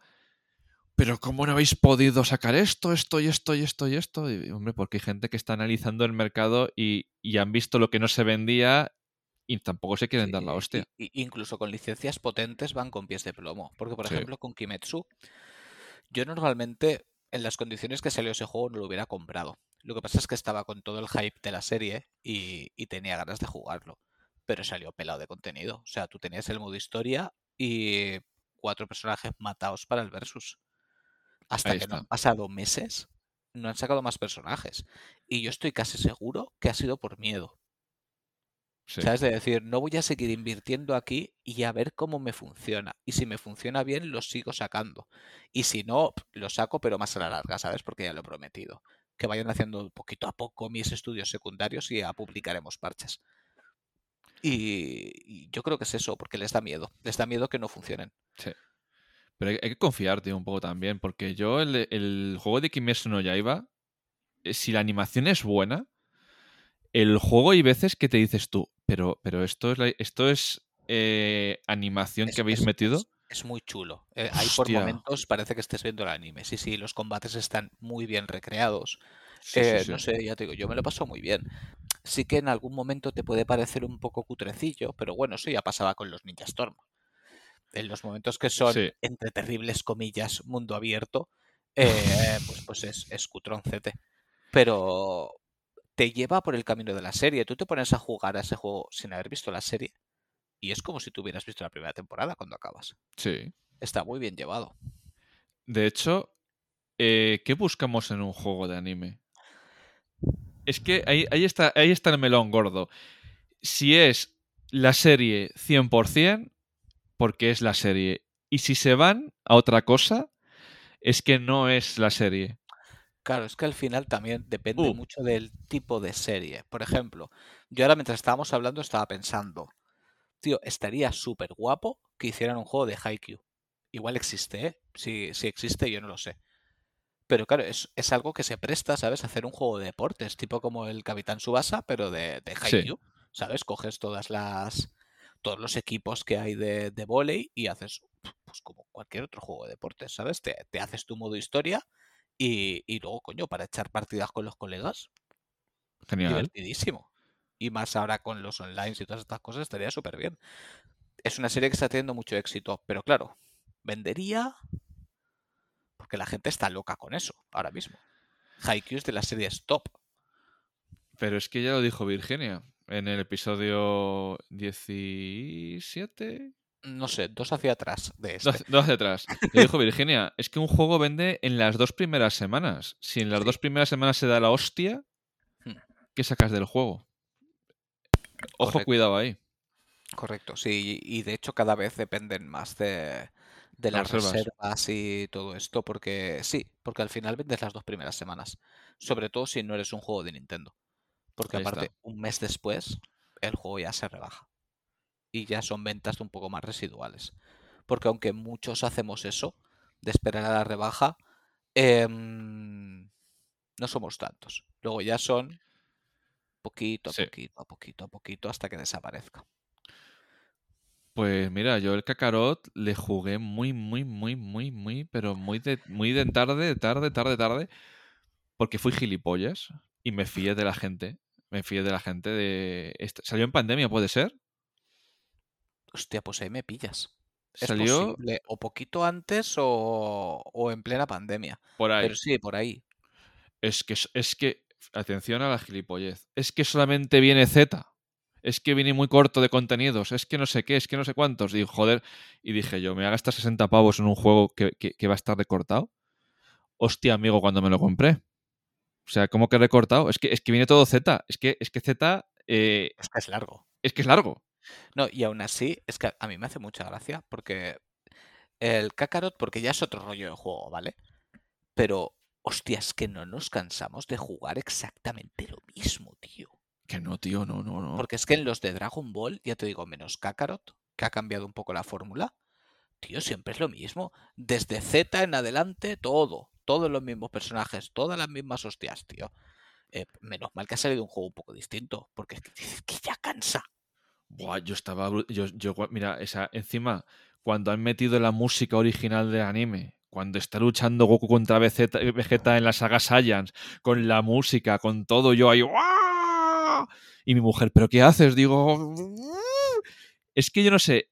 pero ¿cómo no habéis podido sacar esto, esto y esto y esto y esto? Y, hombre, porque hay gente que está analizando el mercado y, y han visto lo que no se vendía y tampoco se quieren dar la hostia. Y, incluso con licencias potentes van con pies de plomo. Porque, por ejemplo, con Kimetsu, yo normalmente en las condiciones que salió ese juego no lo hubiera comprado. Lo que pasa es que estaba con todo el hype de la serie y, y tenía ganas de jugarlo. Pero salió pelado de contenido. O sea, tú tenías el modo historia y cuatro personajes matados para el versus. Hasta que no han pasado meses, no han sacado más personajes. Y yo estoy casi seguro que ha sido por miedo. ¿Sabes? De decir, no voy a seguir invirtiendo aquí y a ver cómo me funciona. Y si me funciona bien, lo sigo sacando. Y si no, lo saco, pero más a la larga, ¿sabes? Porque ya lo he prometido. Que vayan haciendo poquito a poco mis estudios secundarios y ya publicaremos parches. Y, yo creo que es eso, porque les da miedo. Les da miedo que no funcionen. Sí. Pero hay, que confiarte un poco también, porque yo el, el juego de Kimetsu no Yaiba, eh, si la animación es buena, el juego hay veces que te dices tú, pero, pero esto es, esto es eh, animación que habéis metido. Es, muy chulo. Eh, hay por momentos parece que estés viendo el anime. Sí, sí, los combates están muy bien recreados. no sé, ya te digo, yo me lo paso muy bien. Sí que en algún momento te puede parecer un poco cutrecillo, pero bueno, eso ya pasaba con los Ninja Storm en los momentos que son, entre terribles comillas, mundo abierto, eh, pues, pues es, es cutroncete. Pero te lleva por el camino de la serie. Tú te pones a jugar a ese juego sin haber visto la serie y es como si tú hubieras visto la primera temporada cuando acabas. Sí. Está muy bien llevado. De hecho, eh, ¿qué buscamos en un juego de anime? Es que ahí, ahí, está, ahí está el melón gordo. Si es la serie 100%, porque es la serie. Y si se van a otra cosa, es que no es la serie. Claro, es que al final también depende uh. mucho del tipo de serie. Por ejemplo, yo ahora mientras estábamos hablando estaba pensando, tío, estaría súper guapo que hicieran un juego de Haikyuu. Igual existe, ¿eh? Si, si existe, yo no lo sé. Pero claro, es, es, algo que se presta, ¿sabes? hacer un juego de deportes, tipo como el Capitán Subasa, pero de, de Haikyuu. ¿Sabes? Coges todas las, todos los equipos que hay de, de volei y haces pues como cualquier otro juego de deportes, ¿sabes? Te, haces tu modo historia y, y, luego, coño, para echar partidas con los colegas. Genial. Divertidísimo. Y más ahora con los online y todas estas cosas estaría súper bien. Es una serie que está teniendo mucho éxito, pero claro, vendería porque la gente está loca con eso ahora mismo. Haikyuu es de las series top. Pero es que ya lo dijo Virginia en el episodio 17. No sé, dos hacia atrás de este. Dos, hacia atrás. Le dijo Virginia, es que un juego vende en las dos primeras semanas. Si en las dos primeras semanas se da la hostia, hmm. ¿qué sacas del juego? Ojo, cuidado ahí. Correcto, sí, y de hecho cada vez dependen más de, de las, reservas. y todo esto, porque sí, porque al final vendes las dos primeras semanas, sobre todo si no eres un juego de Nintendo. Porque aparte, un mes después, el juego ya se rebaja. Y ya son ventas un poco más residuales. Porque aunque muchos hacemos eso, de esperar a la rebaja, em, no somos tantos. Luego ya son poquito a poquito, a poquito, a poquito, hasta que desaparezca. Pues mira, yo el Kakarot le jugué muy, muy, muy, muy, muy, pero muy de, muy de tarde, tarde, tarde, tarde, porque fui gilipollas y me fié de la gente. Me fié de la gente de... ¿Salió en pandemia, puede ser? Hostia, pues ahí me pillas. Salió o poquito antes o, en plena pandemia. Por ahí. Pero sí, por ahí. Es que, es que, atención a la gilipollez. Es que solamente viene Z. Es que viene muy corto de contenidos. Es que no sé qué, es que no sé cuántos. Y joder, y dije yo, me haga hasta 60 pavos en un juego que, que va a estar recortado. Hostia, amigo, cuando me lo compré. O sea, ¿cómo que recortado? Es que, es que viene todo Z. Es que, es que Z. Eh, es que es largo. Es que es largo. No, y aún así, es que a mí me hace mucha gracia porque el Kakarot, porque ya es otro rollo de juego, ¿vale? Pero, hostia, es que no nos cansamos de jugar exactamente lo mismo, tío. que no, tío, no, no, no. Porque es que en los de Dragon Ball, ya te digo, menos Kakarot, que ha cambiado un poco la fórmula, tío, siempre es lo mismo. Desde Z en adelante, todo. Todos los mismos personajes, todas las mismas hostias, tío. Eh, menos mal que ha salido un juego un poco distinto, porque es que, ya cansa. Buah, yo estaba. Yo, yo, mira, esa, encima, cuando han metido la música original del anime, cuando está luchando Goku contra Vegeta en la saga Saiyans, con la música, con todo, yo ahí. Y mi mujer, ¿pero qué haces? Digo. Es que yo no sé,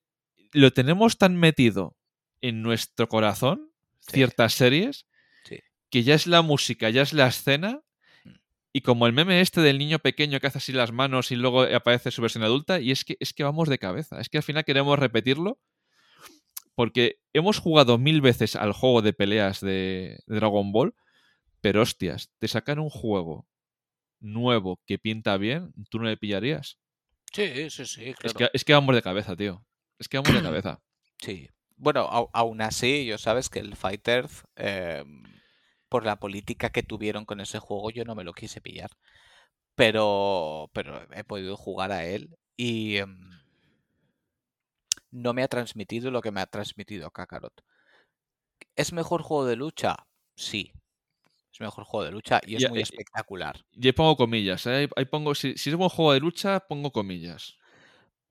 lo tenemos tan metido en nuestro corazón, ciertas series, que ya es la música, ya es la escena, mm. Y como el meme este del niño pequeño que hace así las manos y luego aparece su versión adulta, y es que, es que vamos de cabeza, es que al final queremos repetirlo, porque hemos jugado mil veces al juego de peleas de, Dragon Ball, pero hostias, te sacan un juego nuevo que pinta bien, ¿tú no le pillarías? Sí, sí, sí, Es que, es que vamos de cabeza, tío. Es que vamos de [clears throat] cabeza. Sí. Bueno, aún así, yo sabes que el Fighters, em, por la política que tuvieron con ese juego, yo no me lo quise pillar. Pero, pero he podido jugar a él y em, no me ha transmitido lo que me ha transmitido Kakarot. ¿Es mejor juego de lucha? Sí. Es mejor juego de lucha y es muy espectacular. Yo pongo comillas. ¿eh? Ahí pongo, si, si es un juego de lucha, pongo comillas.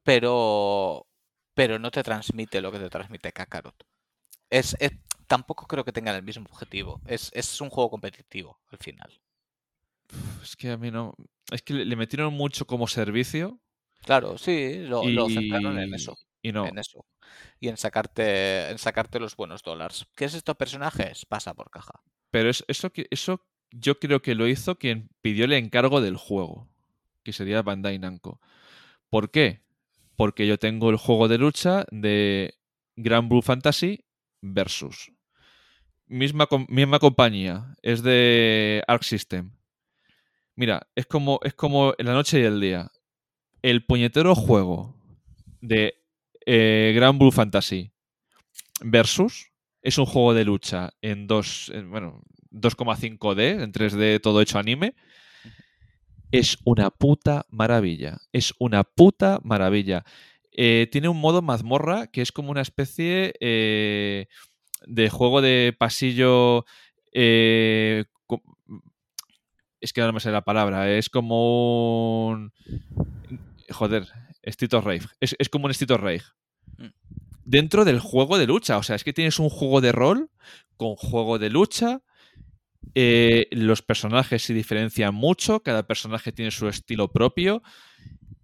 Pero pero no te transmite lo que te transmite Kakarot. Es, tampoco creo que tengan el mismo objetivo. Es, un juego competitivo al final. Es que a mí no. Es que le metieron mucho como servicio. Claro, sí, lo, centraron en eso. Y no. En eso. Y en sacarte, en sacarte los buenos dólares. ¿Qué es estos personajes? Pasa por caja. Pero es, eso, eso yo creo que lo hizo quien pidió el encargo del juego. Que sería Bandai Namco. ¿Por qué? porque yo tengo el juego de lucha de Grand Blue Fantasy versus. Misma, misma compañía, es de Arc System. Mira, es como, es como la noche y el día. El puñetero juego de eh, Grand Blue Fantasy versus es un juego de lucha en 2, bueno, 2,5D, en 3D todo hecho anime, es una puta maravilla. Es una puta maravilla. Eh, tiene un modo mazmorra que es como una especie eh, de juego de pasillo. Eh, es que ahora no me sé la palabra. Es como un. Joder, Street of Rage. Es, es como un Street of Rage. Mm. Dentro del juego de lucha. O sea, es que tienes un juego de rol con juego de lucha eh, los personajes se diferencian mucho, cada personaje tiene su estilo propio,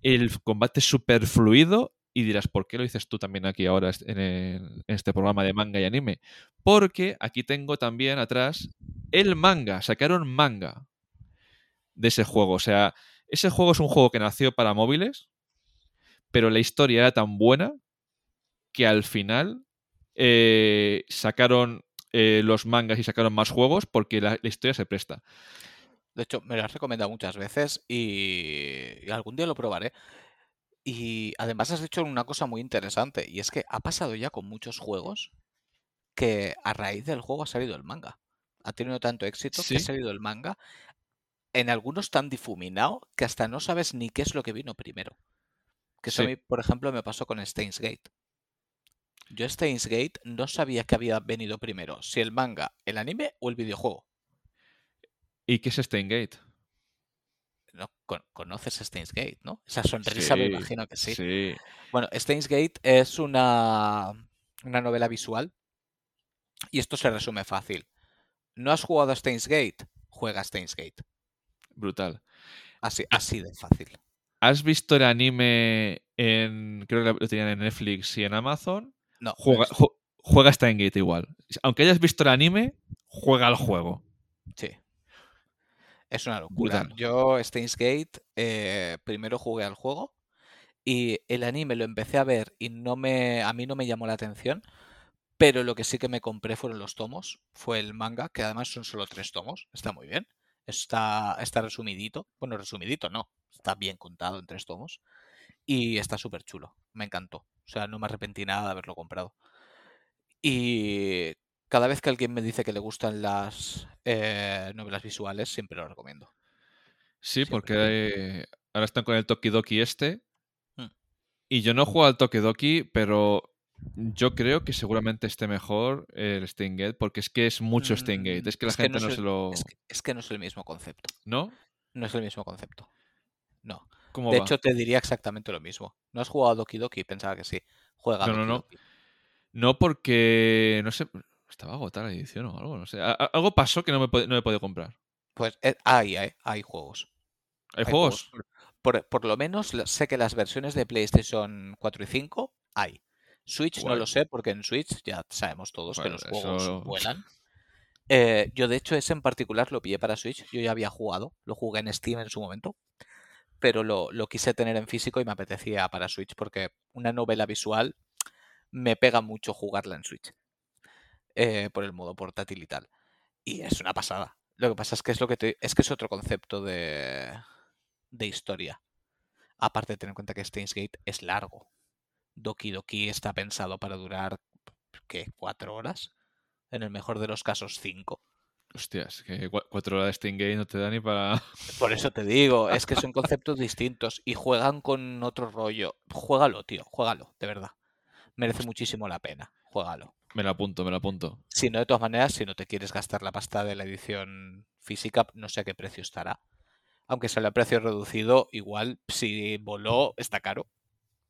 el combate es súper fluido y dirás, ¿por qué lo dices tú también aquí ahora en, este programa de manga y anime? Porque aquí tengo también atrás el manga, sacaron manga de ese juego. O sea, ese juego es un juego que nació para móviles, pero la historia era tan buena que al final eh, sacaron eh, los mangas y sacaron más juegos porque la, historia se presta. De hecho, me lo has recomendado muchas veces y, algún día lo probaré. Y además has dicho una cosa muy interesante y es que ha pasado ya con muchos juegos que a raíz del juego ha salido el manga. Ha tenido tanto éxito que ha salido el manga. En algunos tan difuminado que hasta no sabes ni qué es lo que vino primero. Que eso a mí, por ejemplo, me pasó con Steins Gate. Yo Steins Gate no sabía que había venido primero, si el manga, el anime o el videojuego. ¿Y qué es Steins Gate? No, conoces Steins Gate, ¿no? Esa sonrisa me imagino que sí. Bueno, Steins Gate es una, una novela visual y esto se resume fácil. ¿No has jugado a Steins Gate? Juega a Steins Gate. Brutal. Así, así de fácil. ¿Has visto el anime en. Creo que lo tenían en Netflix y en Amazon? No. Juega, juega Gate igual. Aunque hayas visto el anime, juega al juego. Sí. Es una locura. Yo, Steins Gate, eh, primero jugué al juego y el anime lo empecé a ver y no me, a mí no me llamó la atención, pero lo que sí que me compré fueron los tomos, fue el manga, que además son solo tres tomos, está muy bien, está, está resumidito, bueno, resumidito no, está bien contado en tres tomos y está súper chulo, me encantó. O sea, no me arrepentí nada de haberlo comprado. Y cada vez que alguien me dice que le gustan las eh, novelas visuales, siempre lo recomiendo. Sí, porque ahora están con el Tokidoki este. Hmm. Y yo no he jugado al Tokidoki, pero yo creo que seguramente esté mejor el Steingate, porque es que es mucho Steingate. Mm, Es que la es que gente no no, se lo. Es que, es que no es el mismo concepto. ¿No? No es el mismo concepto. No. ¿Cómo De va? hecho, te diría exactamente lo mismo. ¿No has jugado a Doki Doki? Pensaba que sí. Juega No, no, Doki no. Doki. No, porque. No sé. Estaba agotada la edición o algo, no sé. Algo pasó que no me, no me he podido comprar. Pues eh, hay, hay, hay juegos. ¿Hay, Hay juegos? Por, por- por lo menos sé que las versiones de PlayStation 4 y 5 hay. Switch no lo sé porque en Switch ya sabemos todos que Bueno, los juegos eso- [laughs] vuelan. Eh, yo de hecho ese en particular lo pillé para Switch. Yo ya había jugado, lo jugué en Steam en su momento, pero lo, lo quise tener en físico y me apetecía para Switch porque una novela visual me pega mucho jugarla en Switch eh, por el modo portátil y tal. Y es una pasada. Lo que pasa es que es lo que te- es que es otro concepto de, de historia. Aparte de tener en cuenta que Steins Gate es largo. Doki Doki está pensado para durar ¿qué? ¿Cuatro horas? En el mejor de los casos, cinco. Hostias, que cua- cuatro horas de no te da ni para. [laughs] Por eso te digo, es que son conceptos distintos y juegan con otro rollo. Juégalo, tío, juégalo, de verdad. Merece muchísimo la pena. Juégalo. Me la apunto, me la apunto. Si no, de todas maneras, si no te quieres gastar la pasta de la edición física, no sé a qué precio estará. Aunque sale a precio reducido, igual si voló está caro,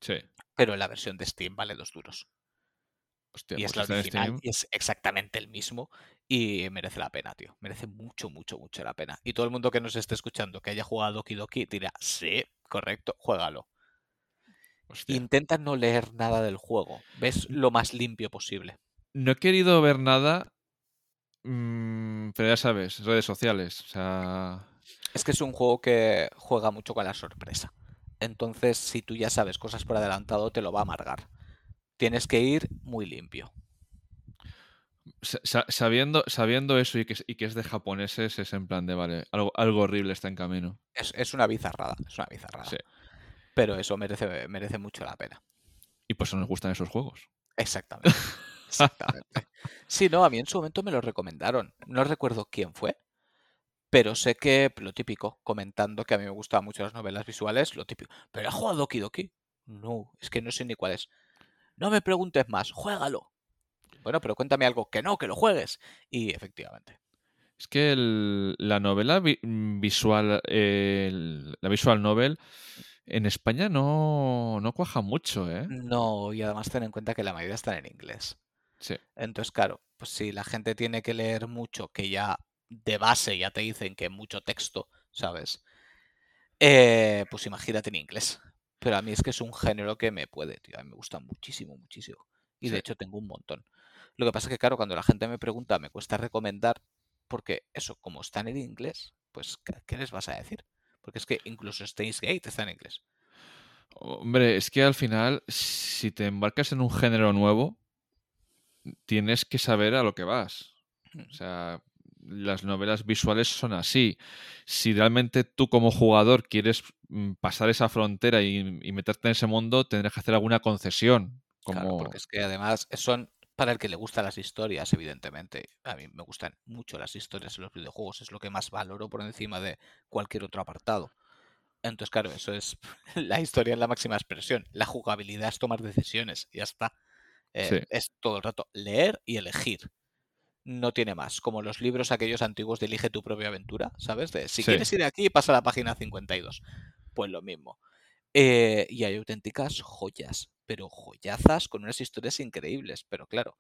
Sí. pero la versión de Steam vale dos duros. Hostia, Y es pues la está en original y es exactamente el mismo y merece la pena, tío. Merece mucho, mucho, mucho la pena. Y todo el mundo que nos esté escuchando que haya jugado Doki Doki dirá, sí, correcto, juégalo. Hostia. Intenta no leer nada del juego. Ves lo más limpio posible. No he querido ver nada. mm, pero ya sabes, redes sociales. O sea. Es que es un juego que juega mucho con la sorpresa. Entonces, si tú ya sabes cosas por adelantado, te lo va a amargar. Tienes que ir muy limpio. sa- sa- sabiendo, sabiendo eso y que, es- y que es de japoneses, es en plan de, vale, algo, algo horrible está en camino. Es, es una bizarrada, es una bizarrada. Sí. Pero eso merece, merece mucho la pena. Y por eso nos gustan esos juegos. Exactamente. [laughs] Exactamente. Sí, no, a mí en su momento me lo recomendaron. No recuerdo quién fue, pero sé que lo típico, comentando que a mí me gustaban mucho las novelas visuales, lo típico. ¿Pero has jugado Doki Doki? No, es que no sé ni cuál es. No me preguntes más, juégalo. Bueno, pero cuéntame algo que no, que lo juegues. Y efectivamente. Es que el- la novela vi- mm, visual, eh, el- la visual novel, en España no, no cuaja mucho, ¿eh? No, y además ten en cuenta que la mayoría están en inglés. Sí. Entonces, claro, pues si la gente tiene que leer mucho, que ya de base ya te dicen que mucho texto, ¿sabes? Eh, pues imagínate en inglés. Pero a mí es que es un género que me puede, tío. A mí me gusta muchísimo, muchísimo. Y de hecho tengo un montón. Lo que pasa es que, claro, cuando la gente me pregunta, me cuesta recomendar, porque eso, como está en el inglés, pues, ¿qué, qué les vas a decir? Porque es que incluso Steins Gate está en inglés. Hombre, es que al final, si te embarcas en un género nuevo, tienes que saber a lo que vas. O sea, las novelas visuales son así. Si realmente tú como jugador quieres mm, pasar esa frontera y, y meterte en ese mundo, tendrás que hacer alguna concesión. Como... Claro, porque es que además son para el que le gustan las historias, evidentemente. A mí me gustan mucho las historias en los videojuegos, es lo que más valoro por encima de cualquier otro apartado. Entonces, claro, eso es [laughs] la historia en la máxima expresión. La jugabilidad es tomar decisiones, y ya está. Eh, Sí. Es todo el rato leer y elegir. No tiene más. Como los libros aquellos antiguos de Elige tu propia aventura, ¿sabes? De si Sí. quieres ir aquí, pasa a la página 52. Pues lo mismo. Eh, y hay auténticas joyas, pero joyazas con unas historias increíbles. Pero claro,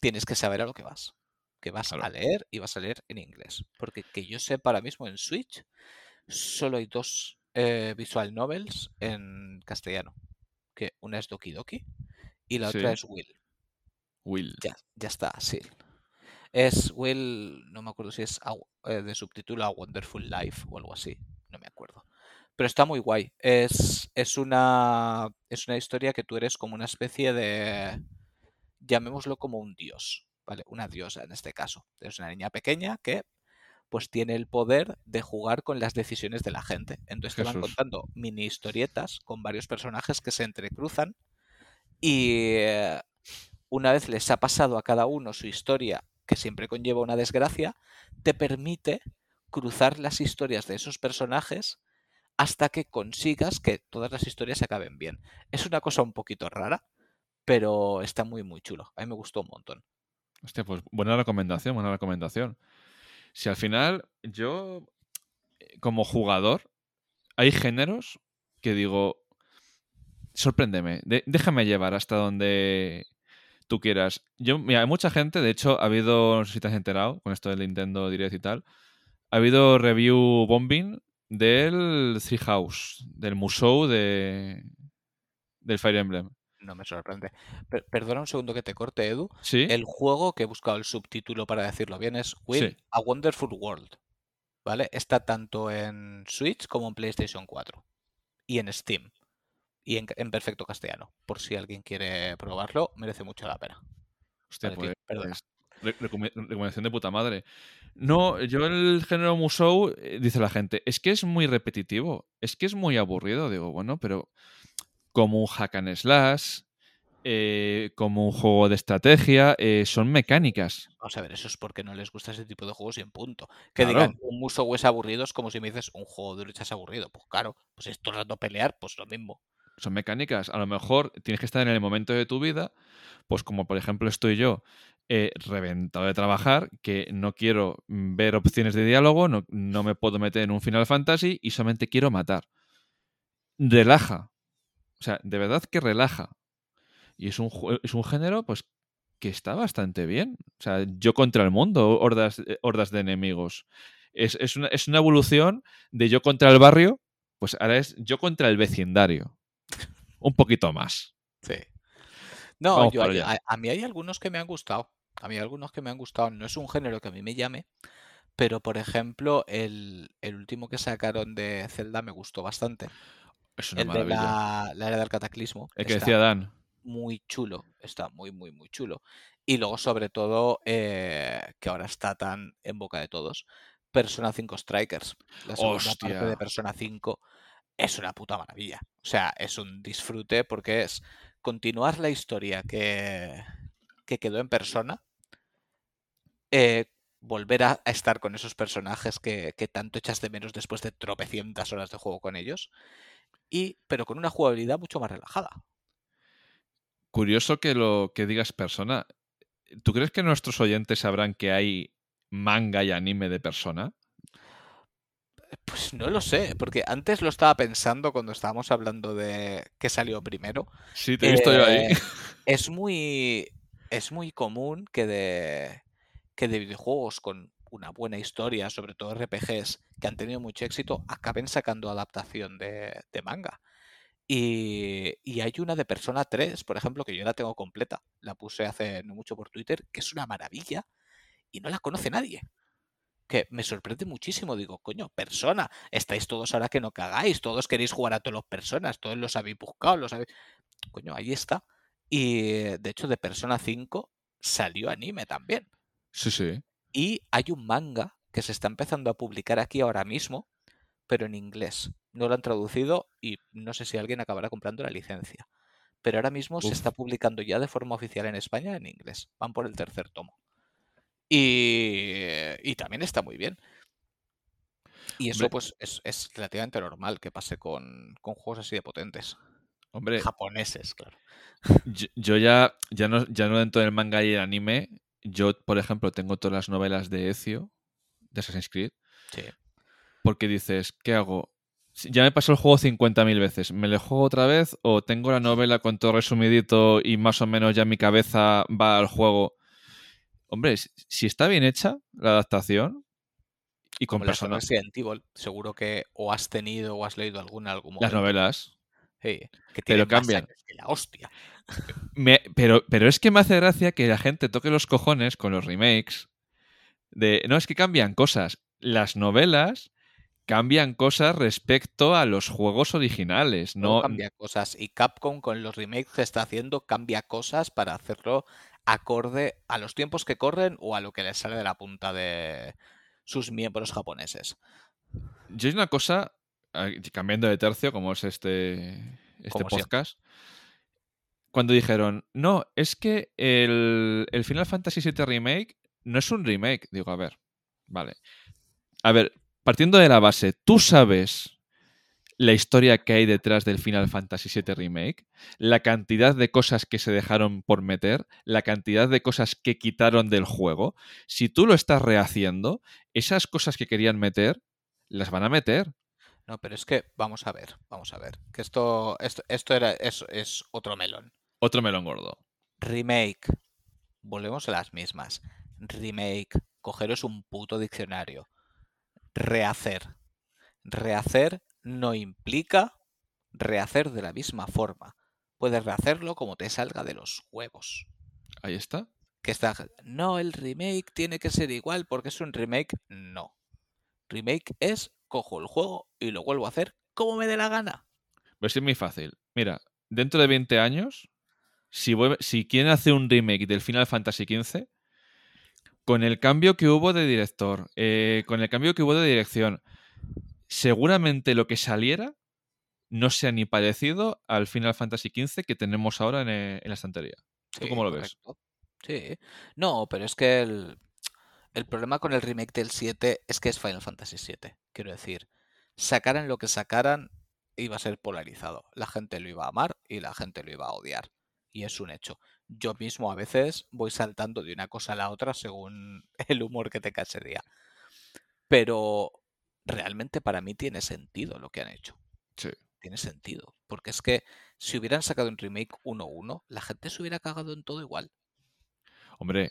tienes que saber a lo que vas. Que vas a leer y vas a leer en inglés. Porque que yo sepa ahora mismo en Switch, solo hay dos eh, visual novels en castellano. Que una es Doki Doki y la otra es Will. Will. Ya, ya está, sí. Es Will, no me acuerdo si es eh, de subtítulo A Wonderful Life o algo así, no me acuerdo. Pero está muy guay. Es, es una es una historia que tú eres como una especie de llamémoslo como un dios, ¿vale? Una diosa en este caso. Es una niña pequeña que pues tiene el poder de jugar con las decisiones de la gente. Entonces te van contando mini historietas con varios personajes que se entrecruzan y eh, una vez les ha pasado a cada uno su historia, que siempre conlleva una desgracia, te permite cruzar las historias de esos personajes hasta que consigas que todas las historias acaben bien. Es una cosa un poquito rara, pero está muy, muy chulo. A mí me gustó un montón. Hostia, pues buena recomendación, buena recomendación. Si al final yo, eh, como jugador, hay géneros que digo, sorpréndeme, déjame llevar hasta donde tú quieras. Yo, mira, hay mucha gente, de hecho, ha habido, no sé si te has enterado con esto del Nintendo Direct y tal, ha habido review bombing del Three House, del Musou de, del Fire Emblem. No me sorprende. perdona un segundo que te corte, Edu. Sí. El juego que he buscado el subtítulo para decirlo bien es Win A Wonderful World. ¿Vale? Está tanto en Switch como en PlayStation 4. Y en Steam. Y en, perfecto castellano. Por si alguien quiere probarlo, merece mucho la pena. Hostia, pues, recomendación de puta madre. No, yo el género Musou, eh, dice la gente, es que es muy repetitivo, es que es muy aburrido. Digo, bueno, pero como un hack and slash, eh, como un juego de estrategia, eh, son mecánicas. Vamos a ver, eso es porque no les gusta ese tipo de juegos y en punto. Que digan un Musou es aburrido es como si me dices un juego de lucha es aburrido. Pues claro, pues es todo el rato pelear, pues lo mismo. Son mecánicas. A lo mejor tienes que estar en el momento de tu vida, pues como por ejemplo estoy yo, eh, reventado de trabajar, que no quiero ver opciones de diálogo, no, no me puedo meter en un Final Fantasy y solamente quiero matar. Relaja. O sea, de verdad que relaja. Y es un, es un género, pues, que está bastante bien. O sea, yo contra el mundo, hordas, eh, hordas de enemigos. Es, es, una, es una evolución de yo contra el barrio, pues ahora es yo contra el vecindario. Un poquito más. Sí. No, yo, a, mí hay algunos que me han gustado. A mí algunos que me han gustado. No es un género que a mí me llame, pero por ejemplo, el, último que sacaron de Zelda me gustó bastante. Es una el maravilla. de la, la, era del cataclismo. El que decía Dan. Muy chulo. Está muy, muy, muy chulo. Y luego, sobre todo, eh, que ahora está tan en boca de todos. Persona 5 Strikers. La segunda parte de Persona 5 es una puta maravilla. O sea, es un disfrute porque es continuar la historia que, que quedó en persona, eh, volver a, estar con esos personajes que, tanto echas de menos después de tropecientas horas de juego con ellos, y, pero con una jugabilidad mucho más relajada. Curioso que lo que digas persona. ¿Tú crees que nuestros oyentes sabrán que hay manga y anime de persona? Pues no lo sé, porque antes lo estaba pensando cuando estábamos hablando de qué salió primero. Sí, te he visto yo ahí. Eh, [laughs] es muy, es muy común que de, que de videojuegos con una buena historia, sobre todo RPGs, que han tenido mucho éxito, acaben sacando adaptación de, manga. Y, y, hay una de Persona 3, por ejemplo, que yo la tengo completa. La puse hace no mucho por Twitter, que es una maravilla y no la conoce nadie que me sorprende muchísimo. Digo, coño, persona, estáis todos ahora que no cagáis, todos queréis jugar a todas las personas, todos los habéis buscado, los habéis... Coño, ahí está. Y de hecho, de Persona 5 salió anime también. Sí, sí. Y hay un manga que se está empezando a publicar aquí ahora mismo, pero en inglés. No lo han traducido y no sé si alguien acabará comprando la licencia. Pero ahora mismo se está publicando ya de forma oficial en España en inglés. Van por el tercer tomo. Y, también está muy bien. Y eso pues es, relativamente normal que pase con, juegos así de potentes. Hombre. Japoneses, claro. Yo, ya, ya, no, ya no dentro del manga y el anime. Yo, por ejemplo, tengo todas las novelas de Ezio, de Assassin's Creed. Sí. Porque dices, ¿qué hago? Ya me pasó el juego 50.000 veces. ¿Me lo juego otra vez? ¿O tengo la novela con todo resumidito y más o menos ya mi cabeza va al juego? Hombre, si está bien hecha la adaptación y con personas. seguro que o has tenido o has leído alguna algún Las novelas. Sí, que pero cambian. Que la hostia. pero, pero es que me hace gracia que la gente toque los cojones con los remakes. De, no, es que cambian cosas. Las novelas cambian cosas respecto a los juegos originales. No, no cambia cosas. Y Capcom con los remakes que está haciendo cambia cosas para hacerlo acorde a los tiempos que corren o a lo que les sale de la punta de sus miembros japoneses. Yo hay una cosa, cambiando de tercio, como es este, este podcast, cuando dijeron, no, es que el, el Final Fantasy VII Remake no es un remake. Digo, a ver, vale. A ver, partiendo de la base, tú sabes la historia que hay detrás del Final Fantasy VII Remake, la cantidad de cosas que se dejaron por meter, la cantidad de cosas que quitaron del juego. Si tú lo estás rehaciendo, esas cosas que querían meter, las van a meter. No, pero es que vamos a ver, vamos a ver. Que esto, esto, esto era, es, es otro melón. Otro melón gordo. Remake. Volvemos a las mismas. Remake. Cogeros un puto diccionario. Rehacer. Rehacer no implica rehacer de la misma forma. Puedes rehacerlo como te salga de los huevos. Ahí está. Que está. No, el remake tiene que ser igual porque es un remake. No. Remake es cojo el juego y lo vuelvo a hacer como me dé la gana. Pues es muy fácil. Mira, dentro de 20 años, si, si quieren hacer un remake del Final Fantasy XV, con el cambio que hubo de director, eh, con el cambio que hubo de dirección, seguramente lo que saliera no sea ni parecido al Final Fantasy XV que tenemos ahora en, eh, la estantería. ¿Tú cómo lo ves? Sí. No, pero es que el, el problema con el remake del 7 es que es Final Fantasy VII. Quiero decir, sacaran lo que sacaran, iba a ser polarizado. La gente lo iba a amar y la gente lo iba a odiar. Y es un hecho. Yo mismo a veces voy saltando de una cosa a la otra según [laughs] el humor que ese día. Pero realmente para mí tiene sentido lo que han hecho. Sí. Tiene sentido. Porque es que si hubieran sacado un remake 1-1, la gente se hubiera cagado en todo igual. Hombre,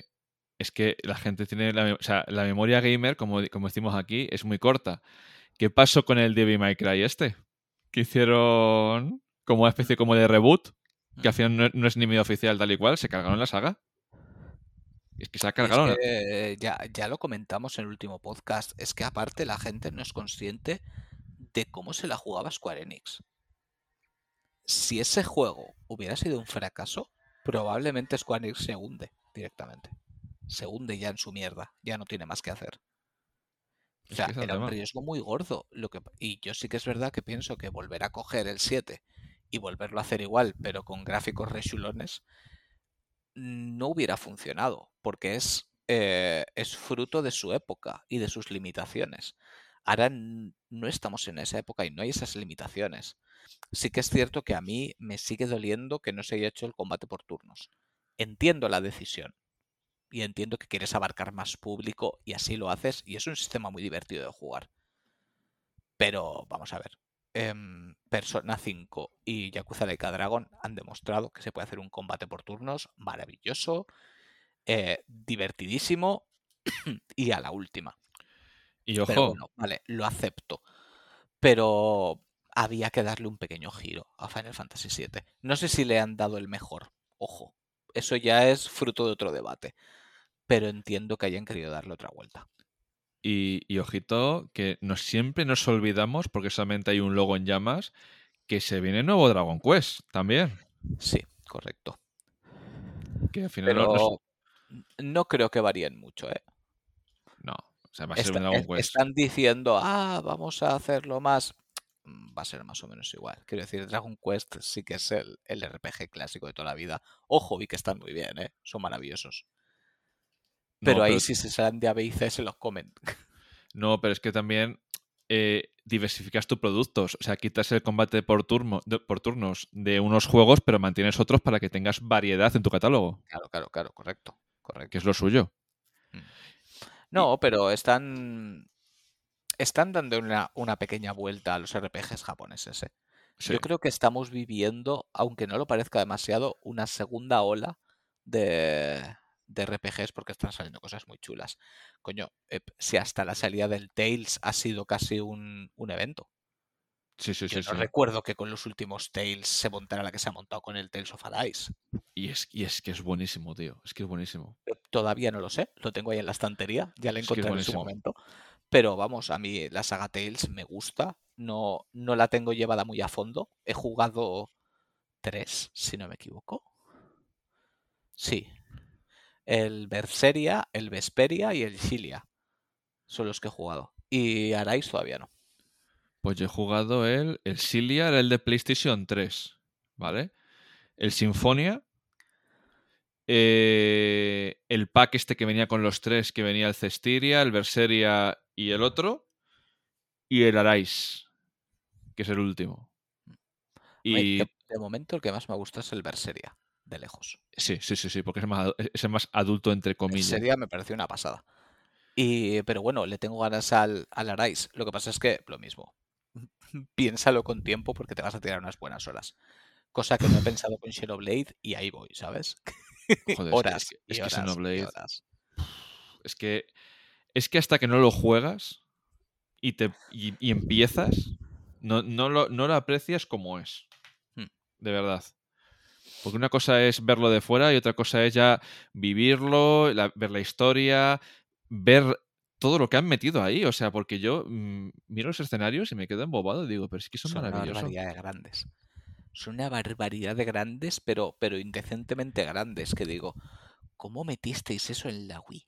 es que la gente tiene la, o sea, la memoria gamer, como, como decimos aquí, es muy corta. ¿Qué pasó con el Devil May Cry este? Que hicieron como una especie como de reboot, que al final no, es ni medio oficial tal y cual, se cargaron la saga. Es que se ha cargado. ya, ya lo comentamos en el último podcast. Es que aparte la gente no es consciente de cómo se la jugaba Square Enix. Si ese juego hubiera sido un fracaso, probablemente Square Enix se hunde directamente. Se hunde ya en su mierda. Ya no tiene más que hacer. O sea, era un riesgo muy gordo. Lo que, y yo sí que es verdad que pienso que volver a coger el 7 y volverlo a hacer igual, pero con gráficos rechulones, no hubiera funcionado, porque es, eh, es fruto de su época y de sus limitaciones. Ahora no estamos en esa época y no hay esas limitaciones. Sí que es cierto que a mí me sigue doliendo que no se haya hecho el combate por turnos. Entiendo la decisión y entiendo que quieres abarcar más público y así lo haces y es un sistema muy divertido de jugar. Pero vamos a ver, Em, Persona 5 y Yakuza Laika Dragon han demostrado que se puede hacer un combate por turnos maravilloso, eh, divertidísimo y a la última. Y ojo. vale, lo acepto. Pero había que darle un pequeño giro a Final Fantasy VII. No sé si le han dado el mejor. Ojo, eso ya es fruto de otro debate. Pero entiendo que hayan querido darle otra vuelta. Y, ojito, que nos, siempre nos olvidamos, porque solamente hay un logo en llamas, que se viene nuevo Dragon Quest también. Sí, correcto. Que al final Pero no, creo que varíen mucho, ¿eh? No, o sea, va a ser un Dragon Quest. Están diciendo, ah, vamos a hacerlo más. Mm, va a ser más o menos igual. Quiero decir, Dragon Quest sí que es el, el RPG clásico de toda la vida. Ojo, y que están muy bien, ¿eh? Son maravillosos. Pero ahí si se salen de A, B y C se los comen. No, pero es que también eh, diversificas tus productos. O sea, quitas el combate por, turno, por turnos de unos juegos, pero mantienes otros para que tengas variedad en tu catálogo. Claro, claro, claro, correcto. correcto. Que es lo suyo. Mm. No, pero están. Están dando una, una, pequeña vuelta a los RPGs japoneses. ¿eh? Yo creo que estamos viviendo, aunque no lo parezca demasiado, una segunda ola de, de RPGs porque están saliendo cosas muy chulas. Coño, eh, si hasta la salida del Tales ha sido casi un, evento. Sí, sí, Yo sí, no recuerdo que con los últimos Tales se montara la que se ha montado con el Tales of Arise. Y es, y es que es buenísimo, tío. Es que es buenísimo. Eh, todavía no lo sé. Lo tengo ahí en la estantería. Ya la encontré en su momento. Pero vamos, a mí la saga Tales me gusta. No, no la tengo llevada muy a fondo. He jugado tres, si no me equivoco. Sí, el Berseria, el Vesperia y el Chilia. Son los que he jugado. Y Arais todavía no. Pues yo he jugado el, el Cilia, era el de PlayStation 3, ¿vale? El Sinfonia, eh, el pack este que venía con los tres, que venía el Cestiria, el Berseria y el otro, y el Arais. que es el último. Hombre, Y De, de momento el que más me gusta es el Berseria, de lejos. sí, sí, sí, sí, porque es más, es el más adulto entre comillas. Berseria me pareció una pasada. Y, pero bueno, le tengo ganas al, al Arise. Lo que pasa es que lo mismo. [laughs] Piénsalo con tiempo porque te vas a tirar unas buenas horas. Cosa que no he pensado con Shadowblade y ahí voy, ¿sabes? [laughs] Joder, que- horas. es que, y es que horas y Xenoblade, horas. [sighs] es que es que hasta que no lo juegas y te y, y empiezas, no, no, lo, no lo aprecias como es. Hmm. De verdad. Porque una cosa es verlo de fuera y otra cosa es ya vivirlo, la- ver la historia, ver todo lo que han metido ahí. O sea, porque yo mm, miro los escenarios y me quedo embobado y digo, pero es que son, Son una maravillosos. barbaridad de grandes. Son una barbaridad de grandes, pero, pero indecentemente grandes. Que digo, ¿cómo metisteis eso en la Wii?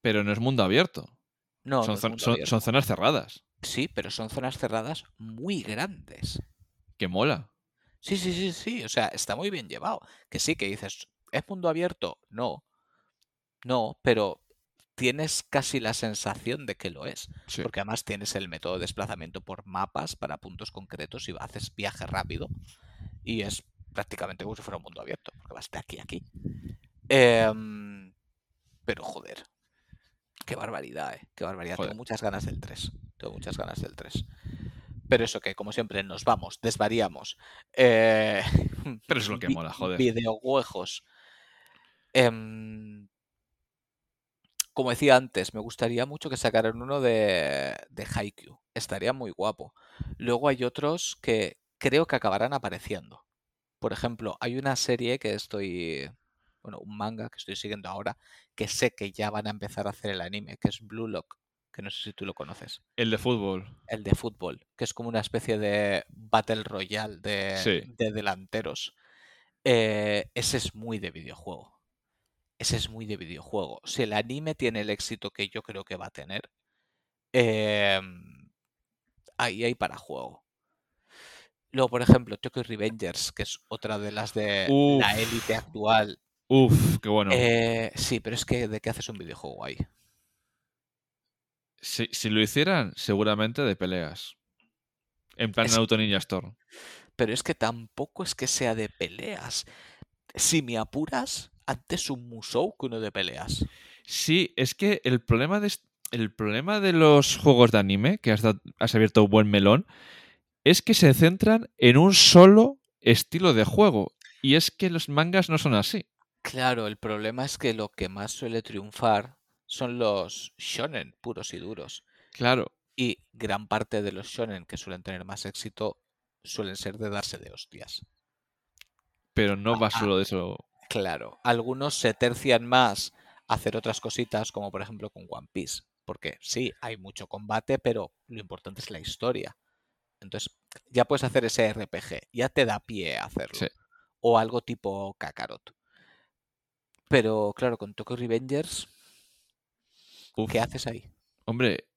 Pero no es mundo abierto. No, son, no es zon- mundo son- abierto. son zonas cerradas. Sí, pero son zonas cerradas muy grandes. Que mola. Sí, sí, sí, sí. O sea, está muy bien llevado. Que sí, que dices, ¿es mundo abierto? No. No, pero tienes casi la sensación de que lo es. Sí. Porque además tienes el método de desplazamiento por mapas para puntos concretos y haces viaje rápido. Y es prácticamente como si fuera un mundo abierto, porque vas de aquí a aquí. Em, pero joder, qué barbaridad, ¿eh? Qué barbaridad. Joder. Tengo muchas ganas del 3. Tengo muchas ganas del 3. Pero eso que, como siempre, nos vamos, desvariamos. Eh, [laughs] Pero es lo que mola, joder. Videojuegos. Em, como decía antes, me gustaría mucho que sacaran uno de, de Haikyuu. Estaría muy guapo. Luego hay otros que creo que acabarán apareciendo. Por ejemplo, hay una serie que estoy. Bueno, un manga que estoy siguiendo ahora, que sé que ya van a empezar a hacer el anime, que es Blue Lock, que no sé si tú lo conoces. El de fútbol. El de fútbol, que es como una especie de Battle Royale de, Sí. de delanteros. Eh, ese es muy de videojuego. Ese es muy de videojuego. Si el anime tiene el éxito que yo creo que va a tener, em, ahí hay para juego. Luego, por ejemplo, Tokyo Revengers, que es otra de las de la élite actual. Uf, qué bueno. Eh, sí, pero es que ¿de qué haces un videojuego ahí? Si, si lo hicieran, seguramente de peleas. En plan Es- Naruto Ninja Storm. Pero es que tampoco es que sea de peleas. Si me apuras, antes un Musou que uno de peleas. Sí, es que el problema de, el problema de los juegos de anime, que has, has abierto un buen melón, es que se centran en un solo estilo de juego. Y es que los mangas no son así. Claro, el problema es que lo que más suele triunfar son los shonen puros y duros. Claro. Y gran parte de los shonen que suelen tener más éxito suelen ser de darse de hostias. Pero no va Ah, solo de eso. Claro, algunos se tercian más a hacer otras cositas, como por ejemplo con One Piece. Porque sí, hay mucho combate, pero lo importante es la historia. Entonces, ya puedes hacer ese RPG, ya te da pie a hacerlo. Sí. O algo tipo Kakarot. Pero claro, con Tokyo Revengers, Uf. ¿qué haces ahí? Hombre,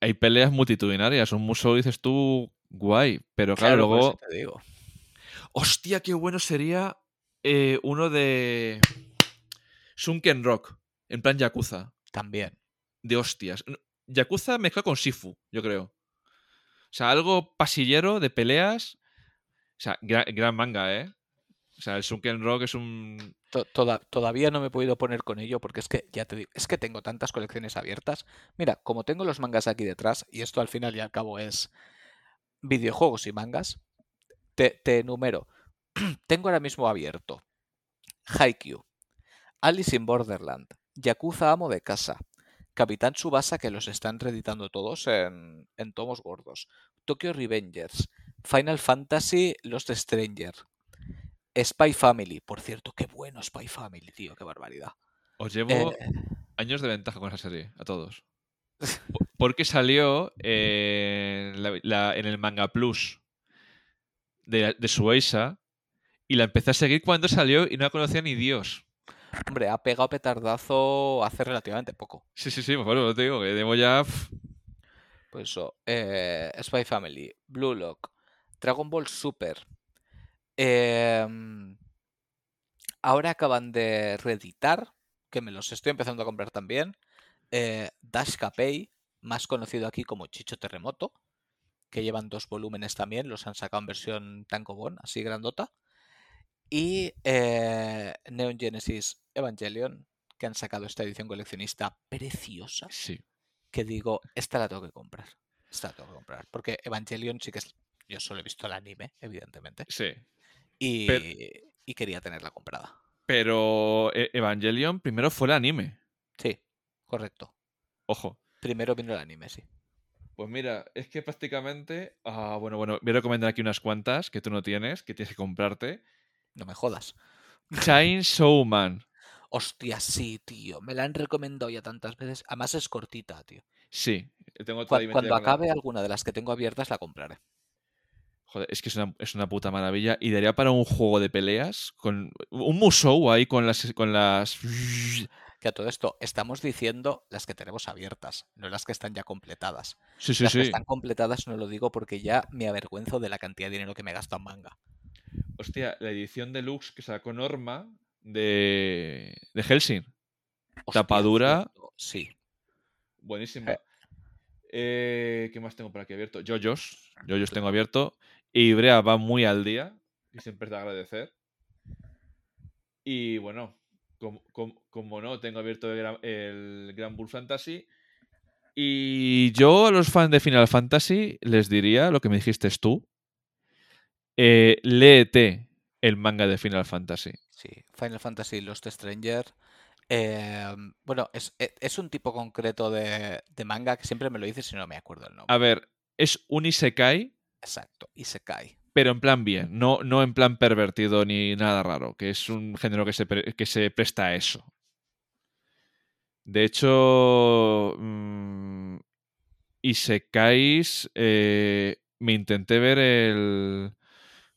hay peleas multitudinarias. Un museo dices tú, guay. Pero claro, luego. te digo. Hostia, qué bueno sería eh, uno de Sunken Rock, en plan Yakuza, También. de hostias. Yakuza mezclado con Sifu, yo creo. O sea, algo pasillero de peleas. O sea, gra- gran manga, ¿eh? O sea, el Sunken Rock es un... To- toda- todavía no me he podido poner con ello porque es que, ya es que tengo tantas colecciones abiertas. Mira, como tengo los mangas aquí detrás, y esto al final y al cabo es videojuegos y mangas, te, te enumero. [clears throat] tengo ahora mismo abierto Haikyuu, Alice in Borderland, Yakuza Amo de Casa, Capitán Tsubasa, que los están reeditando todos en, en tomos gordos, Tokyo Revengers, Final Fantasy Lost Stranger, Spy Family, por cierto, qué bueno Spy Family, tío, qué barbaridad. Os llevo Eh, años de ventaja con esa serie, a todos. [laughs] Po- Porque salió eh, la- la- en el Manga Plus de, de Shueisha y la empecé a seguir cuando salió y no la conocía ni Dios. hombre, ha pegado petardazo hace relativamente poco. Sí, sí, sí, bueno, te digo que debo ya... Pues eso, eh, Spy Family, Blue Lock, Dragon Ball Super. Em, ahora acaban de reeditar, que me los estoy empezando a comprar también, eh, Dash Capei, más conocido aquí como Chicho Terremoto, que llevan dos volúmenes también, los han sacado en versión tankobon, así grandota. Y eh, Neon Genesis Evangelion, que han sacado esta edición coleccionista preciosa, Sí. que digo, esta la tengo que comprar. Esta la tengo que comprar. Porque Evangelion sí que es... Yo solo he visto el anime, evidentemente. Sí. Y, Pero- y quería tenerla comprada. Pero eh, Evangelion primero fue el anime. Sí, correcto. Ojo. Primero vino el anime, sí. Pues mira, es que prácticamente. Ah, bueno, bueno, voy a recomendar aquí unas cuantas que tú no tienes, que tienes que comprarte. No me jodas. Chainsaw Man. [laughs] Hostia, sí, tío. Me la han recomendado ya tantas veces. Además es cortita, tío. Sí, tengo Cuando la- acabe alguna de las que tengo abiertas la compraré. Joder, es que es una, es una puta maravilla. Y daría para un juego de peleas con. Un musou ahí con las. con las. Que a todo esto estamos diciendo las que tenemos abiertas, no las que están ya completadas. Sí, sí, las que sí. están completadas no lo digo porque ya me avergüenzo de la cantidad de dinero que me he gastado en manga. Hostia, la edición deluxe que sacó Norma de. de Helsing. Hostia, Tapadura. Sí. Buenísima. Eh. Eh, ¿Qué más tengo por aquí abierto? Yoyos. Yoyos tengo abierto. Y Brea va muy al día. Y siempre es de agradecer. Y bueno, como, como- como no, tengo abierto el Gran, el Gran Bull Fantasy. Y yo a los fans de Final Fantasy les diría lo que me dijiste tú. Eh, léete el manga de Final Fantasy. Sí, Final Fantasy Lost Stranger. eh, bueno, es, e- es un tipo concreto de, de manga que siempre me lo dices y no me acuerdo el nombre. A ver, es un Isekai, Exacto, y se cae. pero en plan bien, no, no en plan pervertido ni nada raro, que es un género que se, que se presta a eso. De hecho, mm, Isekais, eh, me intenté ver el...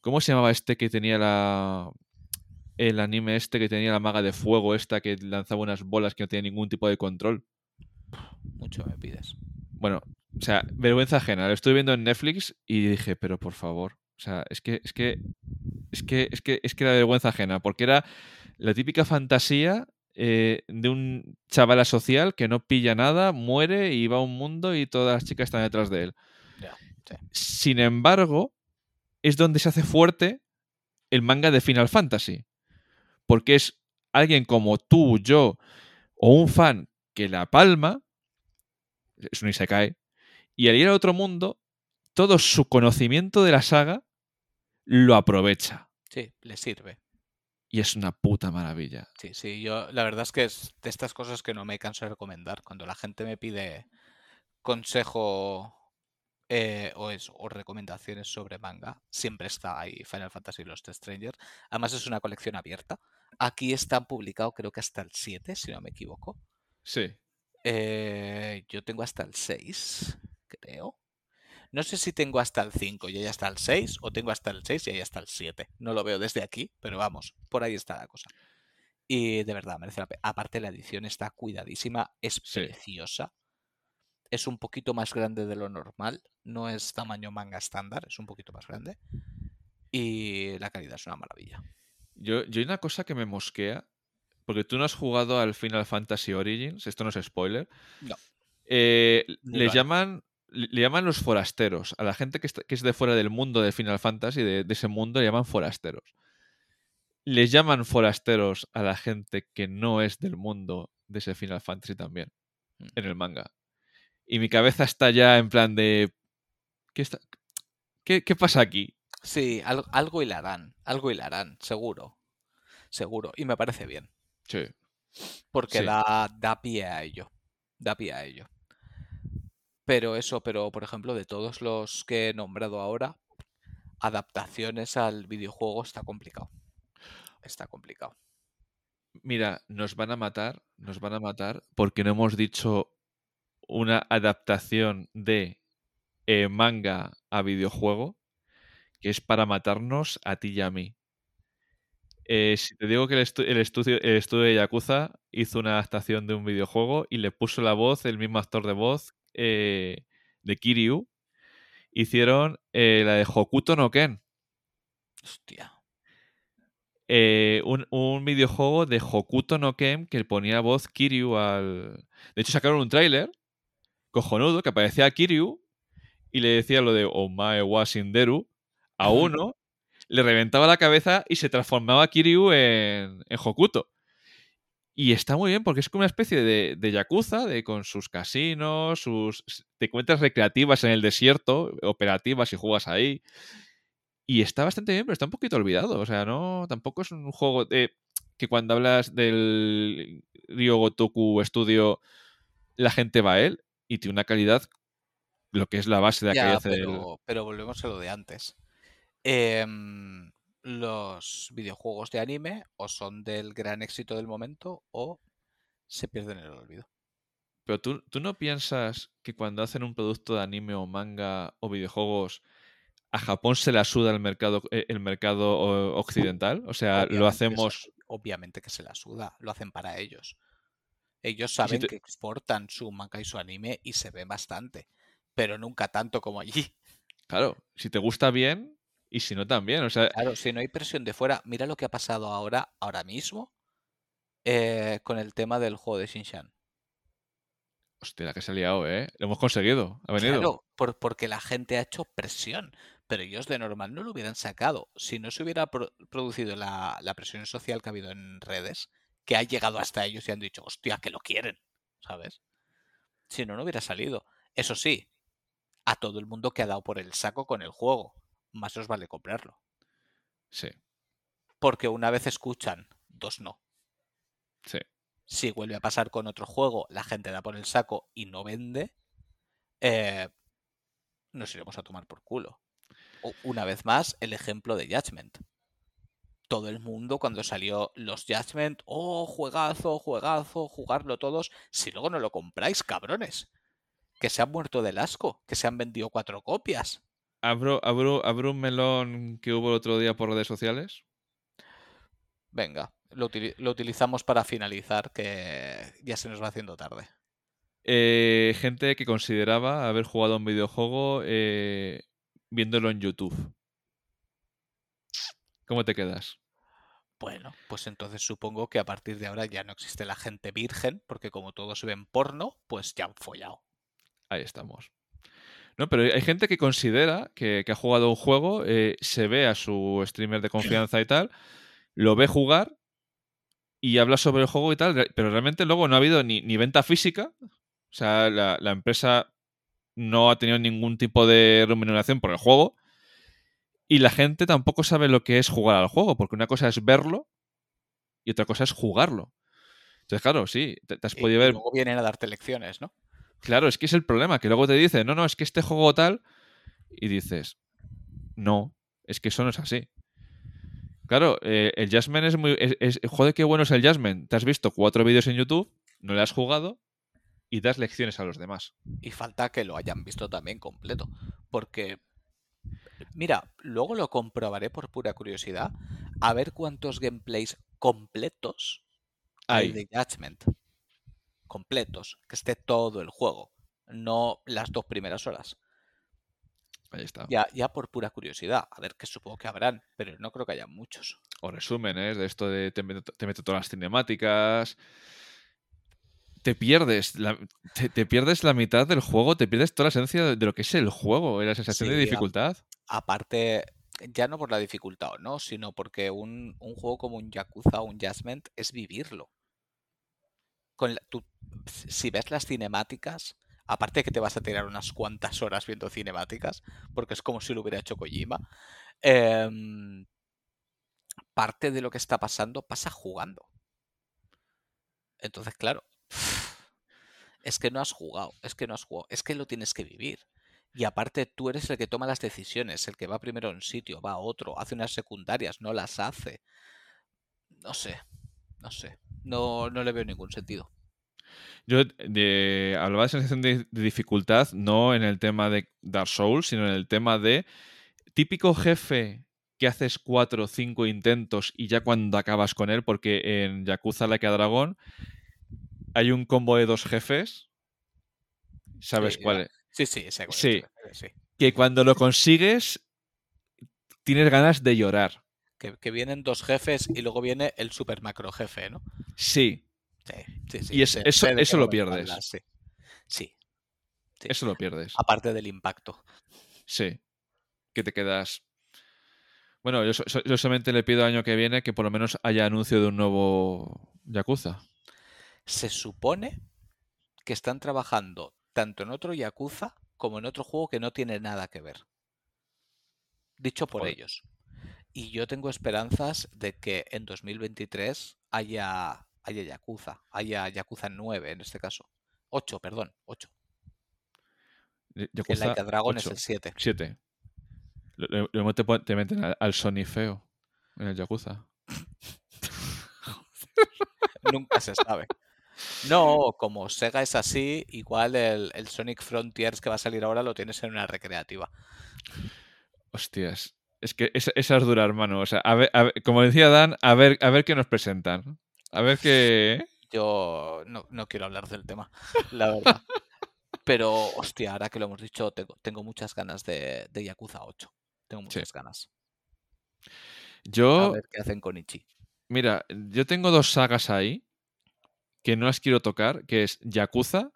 ¿Cómo se llamaba este que tenía la... El anime este que tenía la maga de fuego, esta que lanzaba unas bolas que no tenía ningún tipo de control. Mucho me pides. Bueno, o sea, vergüenza ajena. Lo estoy viendo en Netflix y dije, pero por favor. O sea, es que, es que, es que, es que, es que era vergüenza ajena, porque era la típica fantasía eh, de un chaval asocial que no pilla nada, muere y va a un mundo y todas las chicas están detrás de él. Sin embargo, es donde se hace fuerte el manga de Final Fantasy. Porque es alguien como tú, yo o un fan que la palma, es un Isekai, y al ir a otro mundo, todo su conocimiento de la saga lo aprovecha. Sí, le sirve. Y es una puta maravilla. Sí, sí, yo la verdad es que es de estas cosas que no me canso de recomendar. Cuando la gente me pide consejo eh, o, es, o recomendaciones sobre manga, siempre está ahí Final Fantasy Lost Stranger. Además es una colección abierta. Aquí están publicados creo que hasta el 7, si no me equivoco. Sí. Eh, yo tengo hasta el 6, creo. No sé si tengo hasta el 5 y ahí hasta el 6, o tengo hasta el 6 y ahí hasta el 7. No lo veo desde aquí, pero vamos, por ahí está la cosa. Y de verdad, merece la pena. Aparte, la edición está cuidadísima, es Sí. preciosa. Es un poquito más grande de lo normal. No es tamaño manga estándar, es un poquito más grande. Y la calidad es una maravilla. Yo, yo hay una cosa que me mosquea, porque tú no has jugado al Final Fantasy Origins, esto no es spoiler. No. Eh, le llaman le llaman los forasteros. A la gente que, está- que es de fuera del mundo de Final Fantasy, de, de ese mundo, le llaman forasteros. Les llaman forasteros a la gente que no es del mundo de ese Final Fantasy también, Mm. en el manga. Y mi cabeza está ya en plan de... ¿Qué, está- qué, qué pasa aquí? Sí, algo, algo hilarán, algo hilarán, seguro. Seguro. Y me parece bien. Sí. porque Sí. da, da pie a ello. Da pie a ello. Pero eso, pero por ejemplo, de todos los que he nombrado ahora, adaptaciones al videojuego está complicado. Está complicado. Mira, nos van a matar, nos van a matar porque no hemos dicho una adaptación de eh, manga a videojuego que es para matarnos a ti y a mí. Eh, si te digo que el, el estudio, el estudio de Yakuza hizo una adaptación de un videojuego y le puso la voz, el mismo actor de voz eh, de Kiryu, hicieron eh, la de Hokuto no Ken. Hostia. eh, un, un videojuego de Hokuto no Ken que ponía voz Kiryu al. De hecho, sacaron un tráiler cojonudo que aparecía Kiryu y le decía lo de Omae wa Shinderu, a uno le reventaba la cabeza y se transformaba Kiryu en, en Hokuto. Y está muy bien porque es como una especie de, de Yakuza, de, con sus casinos, sus. Te cuentas recreativas en el desierto, operativas y juegas ahí. Y está bastante bien, pero está un poquito olvidado. O sea, no. Tampoco es un juego de. que cuando hablas del Ryo Gotoku Studio, la gente va a él y tiene una calidad. Lo que es la base de Ya, hace pero, pero volvemos a lo de antes. Em, los videojuegos de anime o son del gran éxito del momento o se pierden en el olvido. Pero ¿tú, tú no piensas que cuando hacen un producto de anime o manga o videojuegos, a Japón se la suda el mercado, eh, el mercado occidental? O sea, lo que se- hacemos. obviamente que se la suda, lo hacen para ellos. Ellos si saben que exportan su manga y su anime y se ve bastante, pero nunca tanto como allí. Claro, si te gusta bien y si no también. O sea, Claro, si no hay presión de fuera, mira lo que ha pasado ahora, ahora mismo, eh, con el tema del juego de Shinshan. hostia, la que se ha liado, ¿eh? Lo hemos conseguido. Ha venido. Claro, por- porque la gente ha hecho presión, pero ellos de normal no lo hubieran sacado. Si no se hubiera pro- producido la, la presión social que ha habido en redes, que ha llegado hasta ellos y han dicho, hostia, que lo quieren, ¿sabes? Si no, no hubiera salido. Eso sí, a todo el mundo que ha dado por el saco con el juego, más os vale comprarlo. Sí, Porque una vez escuchan, dos no. sí. Si vuelve a pasar con otro juego, la gente da por el saco y no vende, eh, nos iremos a tomar por culo. Una vez más, el ejemplo de Judgment. Todo el mundo cuando salió los Judgment, oh, juegazo, juegazo, jugarlo todos, si luego no lo compráis, cabrones. Que se han muerto del asco, que se han vendido cuatro copias. Abro, abro, abro un melón que hubo el otro día por redes sociales. Venga, lo, utili- lo utilizamos para finalizar, que ya se nos va haciendo tarde. Eh, gente que consideraba haber jugado un videojuego eh, viéndolo en YouTube. ¿Cómo te quedas? Bueno, pues entonces supongo que a partir de ahora ya no existe la gente virgen, porque como todos ven porno, pues ya han follado. Ahí estamos. No, pero hay gente que considera que, que ha jugado un juego, eh, se ve a su streamer de confianza y tal, lo ve jugar y habla sobre el juego y tal, pero realmente luego no ha habido ni, ni venta física. O sea, la, la empresa no ha tenido ningún tipo de remuneración por el juego. Y la gente tampoco sabe lo que es jugar al juego, porque una cosa es verlo y otra cosa es jugarlo. Entonces, claro, sí, te, te has Y, podido y ver luego vienen a darte lecciones, ¿no? Claro, es que es el problema, que luego te dicen, no, no, es que este juego tal, y dices, no, es que eso no es así. Claro, eh, el Jasmine es muy... Es, es- joder, qué bueno es el Jasmine. Te has visto cuatro vídeos en YouTube, no le has jugado y das lecciones a los demás. Y falta que lo hayan visto también completo. Porque, mira, luego lo comprobaré por pura curiosidad, a ver cuántos gameplays completos hay Hay. de Judgment. Completos, que esté todo el juego, no las dos primeras horas. Ahí está. Ya, ya por pura curiosidad, a ver que supongo que habrán, pero no creo que haya muchos. O resúmenes de esto de te meto, te meto todas las cinemáticas. Te pierdes, la, te, te pierdes la mitad del juego, te pierdes toda la esencia de, lo que es el juego, la sensación de a- dificultad. Aparte, ya no por la dificultad o no, sino porque un, un juego como un Yakuza o un Judgment es vivirlo. Con la- tú- si ves las cinemáticas, aparte que te vas a tirar unas cuantas horas viendo cinemáticas, porque es como si lo hubiera hecho Kojima, em, parte de lo que está pasando pasa jugando. Entonces, claro, [sighs] es que no has jugado, es que no has jugado, es que lo tienes que vivir. Y aparte tú eres el que toma las decisiones, el que va primero a un sitio, va a otro, hace unas secundarias, no las hace. No sé, no sé, no, no le veo ningún sentido. Yo de, hablaba de sensación de, de dificultad, no en el tema de Dark Souls, sino en el tema de típico jefe que haces cuatro o cinco intentos y ya cuando acabas con él, porque en Yakuza Like a Dragon hay un combo de dos jefes, ¿sabes Sí, cuál? es? Sí, sí, cuál Sí. sí. Que cuando lo consigues tienes ganas de llorar. Que, que vienen dos jefes y luego viene el super macro jefe, ¿no? Sí, Sí, sí. Y es- sé- eso- sé eso lo pierdes. sí. Sí. Eso lo pierdes. Aparte del impacto. Sí. Que te quedas. Bueno, yo, so- so- yo solamente le pido al año que viene que por lo menos haya anuncio de un nuevo Yakuza. Se supone que están trabajando tanto en otro Yakuza como en otro juego que no tiene nada que ver. Dicho por Joder. ellos. Y yo tengo esperanzas de que en 2023 haya, haya Yakuza, haya Yakuza 9 en este caso. 8, perdón, 8. Y- Que Yakuza Like a Dragon es 8, el 7. 7. Luego te, te meten al, al Sony feo en el Yakuza. [laughs] Nunca se sabe. No, como Sega es así, igual el, el Sonic Frontiers que va a salir ahora lo tienes en una recreativa. Hostias. Es que esa, esa es dura, hermano. O sea, a ver, a ver- como decía Dan, a ver, a ver qué nos presentan. A ver qué. Yo no, no quiero hablar del tema, la verdad. Pero, hostia, ahora que lo hemos dicho, tengo, tengo muchas ganas de, de Yakuza 8. Tengo muchas ganas. A Yo, ver qué hacen con Ichi. mira, yo tengo dos sagas ahí que no las quiero tocar, que es Yakuza,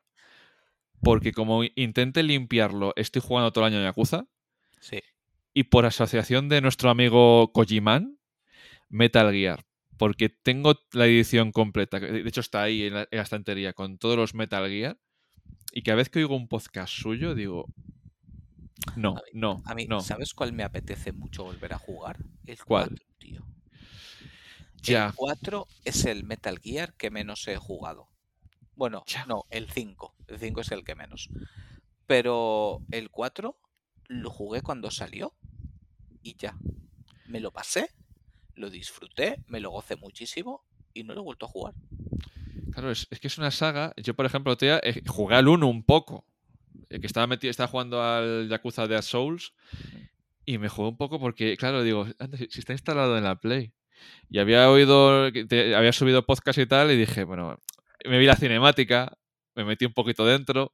porque como intente limpiarlo, estoy jugando todo el año a Yakuza, Sí. Y por asociación de nuestro amigo Kojiman, Metal Gear. Porque tengo la edición completa, de hecho está ahí en la, en la estantería con todos los Metal Gear, y cada vez que oigo un podcast suyo digo, no, A mí- no, A mí, no, ¿sabes cuál me apetece mucho volver a jugar? El ¿Cuál? 4, tío. ya, El 4 es el Metal Gear que menos he jugado. Bueno, Ya. no, el 5. El 5 es el que menos. Pero el 4 lo jugué cuando salió y ya. Me lo pasé, lo disfruté, me lo gocé muchísimo y no lo he vuelto a jugar. claro, es, es que es una saga. Yo, por ejemplo, tía, eh, jugué al 1 un poco, eh, que estaba metido, estaba jugando al Yakuza de Souls, y me jugué un poco porque, claro, digo, si, está instalado en la Play. Y había oído, te- había subido podcast y tal, y dije, bueno, me vi la cinemática, me metí un poquito dentro.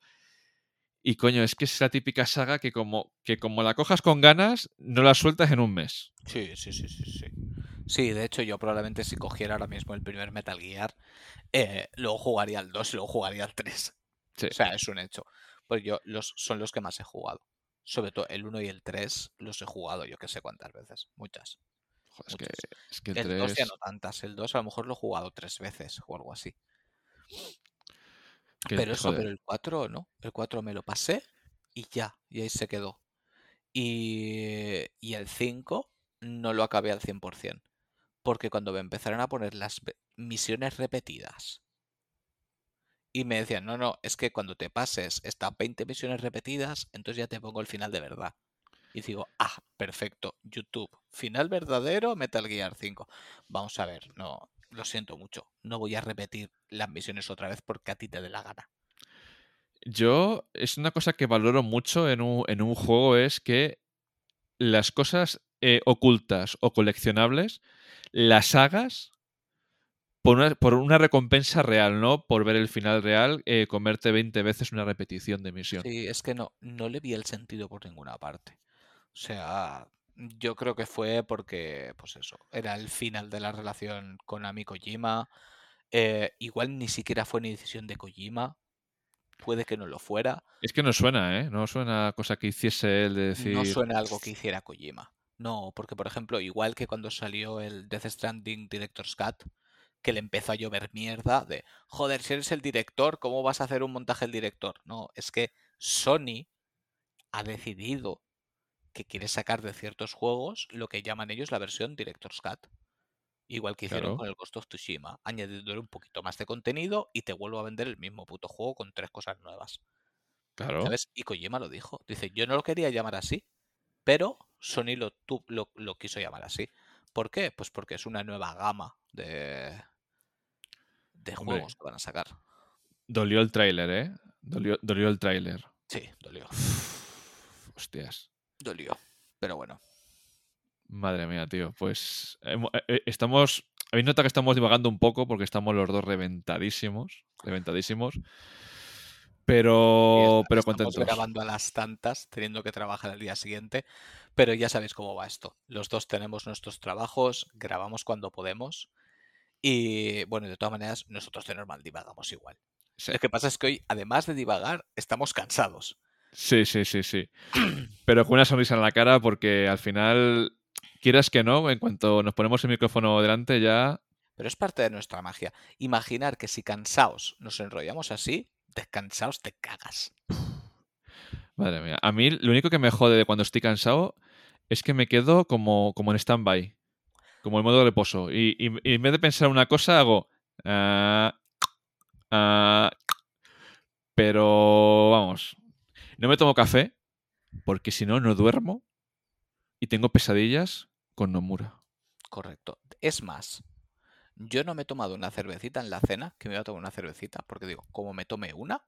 Y coño, es que es la típica saga que como, que como la cojas con ganas, no la sueltas en un mes. Sí, sí, sí, sí, sí. Sí, de hecho yo probablemente si cogiera ahora mismo el primer Metal Gear, eh, luego jugaría al 2 y luego jugaría al 3. Sí. O sea, es un hecho. Pues yo los, son los que más he jugado. Sobre todo el 1 y el 3 los he jugado yo que sé cuántas veces. Muchas. Joder, es, que, es que el El 2 ya 3. no tantas. El 2 a lo mejor lo he jugado tres veces o algo así. Pero eso, joder, pero el 4 no. El 4 me lo pasé y ya. Y ahí se quedó. Y, y el 5 no lo acabé al 100%. Porque cuando me empezaron a poner las misiones repetidas y me decían, no, no, es que cuando te pases estas 20 misiones repetidas, entonces ya te pongo el final de verdad. Y digo, ah, perfecto, YouTube, final verdadero, Metal Gear 5. Vamos a ver, no, lo siento mucho, no voy a repetir las misiones otra vez porque a ti te dé la gana. Yo, es una cosa que valoro mucho en un, en un juego, es que las cosas eh, ocultas o coleccionables las hagas por una, por una recompensa real, ¿no? Por ver el final real, eh, comerte 20 veces una repetición de misión. Sí, es que no, no le vi el sentido por ninguna parte. O sea, yo creo que fue porque, pues eso, era el final de la relación con Ami Kojima. eh, igual ni siquiera fue ni decisión de Kojima. Puede que no lo fuera. Es que no suena, ¿eh? No suena cosa que hiciese él de decir... No suena algo que hiciera Kojima. No, porque por ejemplo, igual que cuando salió el Death Stranding Director's Cut, que le empezó a llover mierda de, joder, si eres el director, ¿cómo vas a hacer un montaje el director? No, es que Sony ha decidido que quiere sacar de ciertos juegos lo que llaman ellos la versión Director's Cut. Igual que hicieron Claro. con el Ghost of Tsushima, añadiéndole un poquito más de contenido y te vuelvo a vender el mismo puto juego con tres cosas nuevas. Claro. ¿Sabes? Y Kojima lo dijo. Dice, yo no lo quería llamar así, pero Sony lo, tu- lo, lo quiso llamar así. ¿Por qué? Pues porque es una nueva gama de, de Hombre. juegos que van a sacar. Dolió el tráiler, ¿eh? Dolió, dolió el tráiler. Sí, dolió. Hostias. Dolió. Pero bueno. Madre mía, tío. Pues eh, eh, estamos. Habéis notado que estamos divagando un poco porque estamos los dos reventadísimos. Reventadísimos. Pero, pero estamos contentos. grabando a las tantas, teniendo que trabajar el día siguiente. Pero ya sabéis cómo va esto. Los dos tenemos nuestros trabajos, grabamos cuando podemos. Y bueno, de todas maneras, nosotros de normal divagamos igual. Sí. Lo que pasa es que hoy, además de divagar, estamos cansados. Sí, sí, sí, sí. Pero con una sonrisa en la cara porque al final, quieras que no, en cuanto nos ponemos el micrófono delante ya... Pero es parte de nuestra magia. Imaginar que si cansaos nos enrollamos así, descansaos te cagas. Madre mía. A mí lo único que me jode de cuando estoy cansado es que me quedo como, como en stand-by. Como en modo reposo. Y, y- y en vez de pensar una cosa, hago... ah, ah, pero vamos. No me tomo café porque si no, no duermo. Y tengo pesadillas con Nomura. Correcto. Es más, yo no me he tomado una cervecita en la cena, que me iba a tomar una cervecita, porque digo, como me tome una,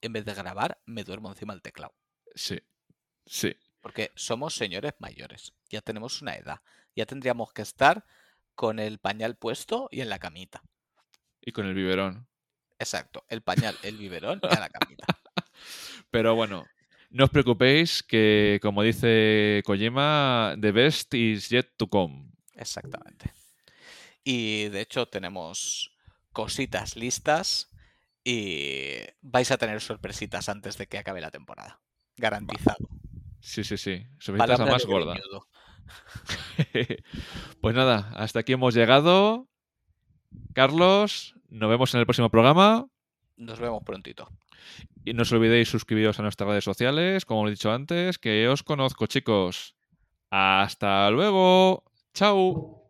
en vez de grabar, me duermo encima del teclado. Sí. Sí. Porque somos señores mayores, ya tenemos una edad, ya tendríamos que estar con el pañal puesto y en la camita. Y con el biberón. Exacto, el pañal, el biberón y a la camita. [laughs] Pero bueno, no os preocupéis que, como dice Kojima, the best is yet to come. Exactamente. Y de hecho tenemos cositas listas y vais a tener sorpresitas antes de que acabe la temporada. Garantizado. Sí, sí, sí. Sorpresa la más gorda. [laughs] pues nada, hasta aquí hemos llegado. Carlos, nos vemos en el próximo programa. Nos vemos prontito. Y no os olvidéis suscribiros a nuestras redes sociales, como he dicho antes, que os conozco, chicos. Hasta luego. Chao.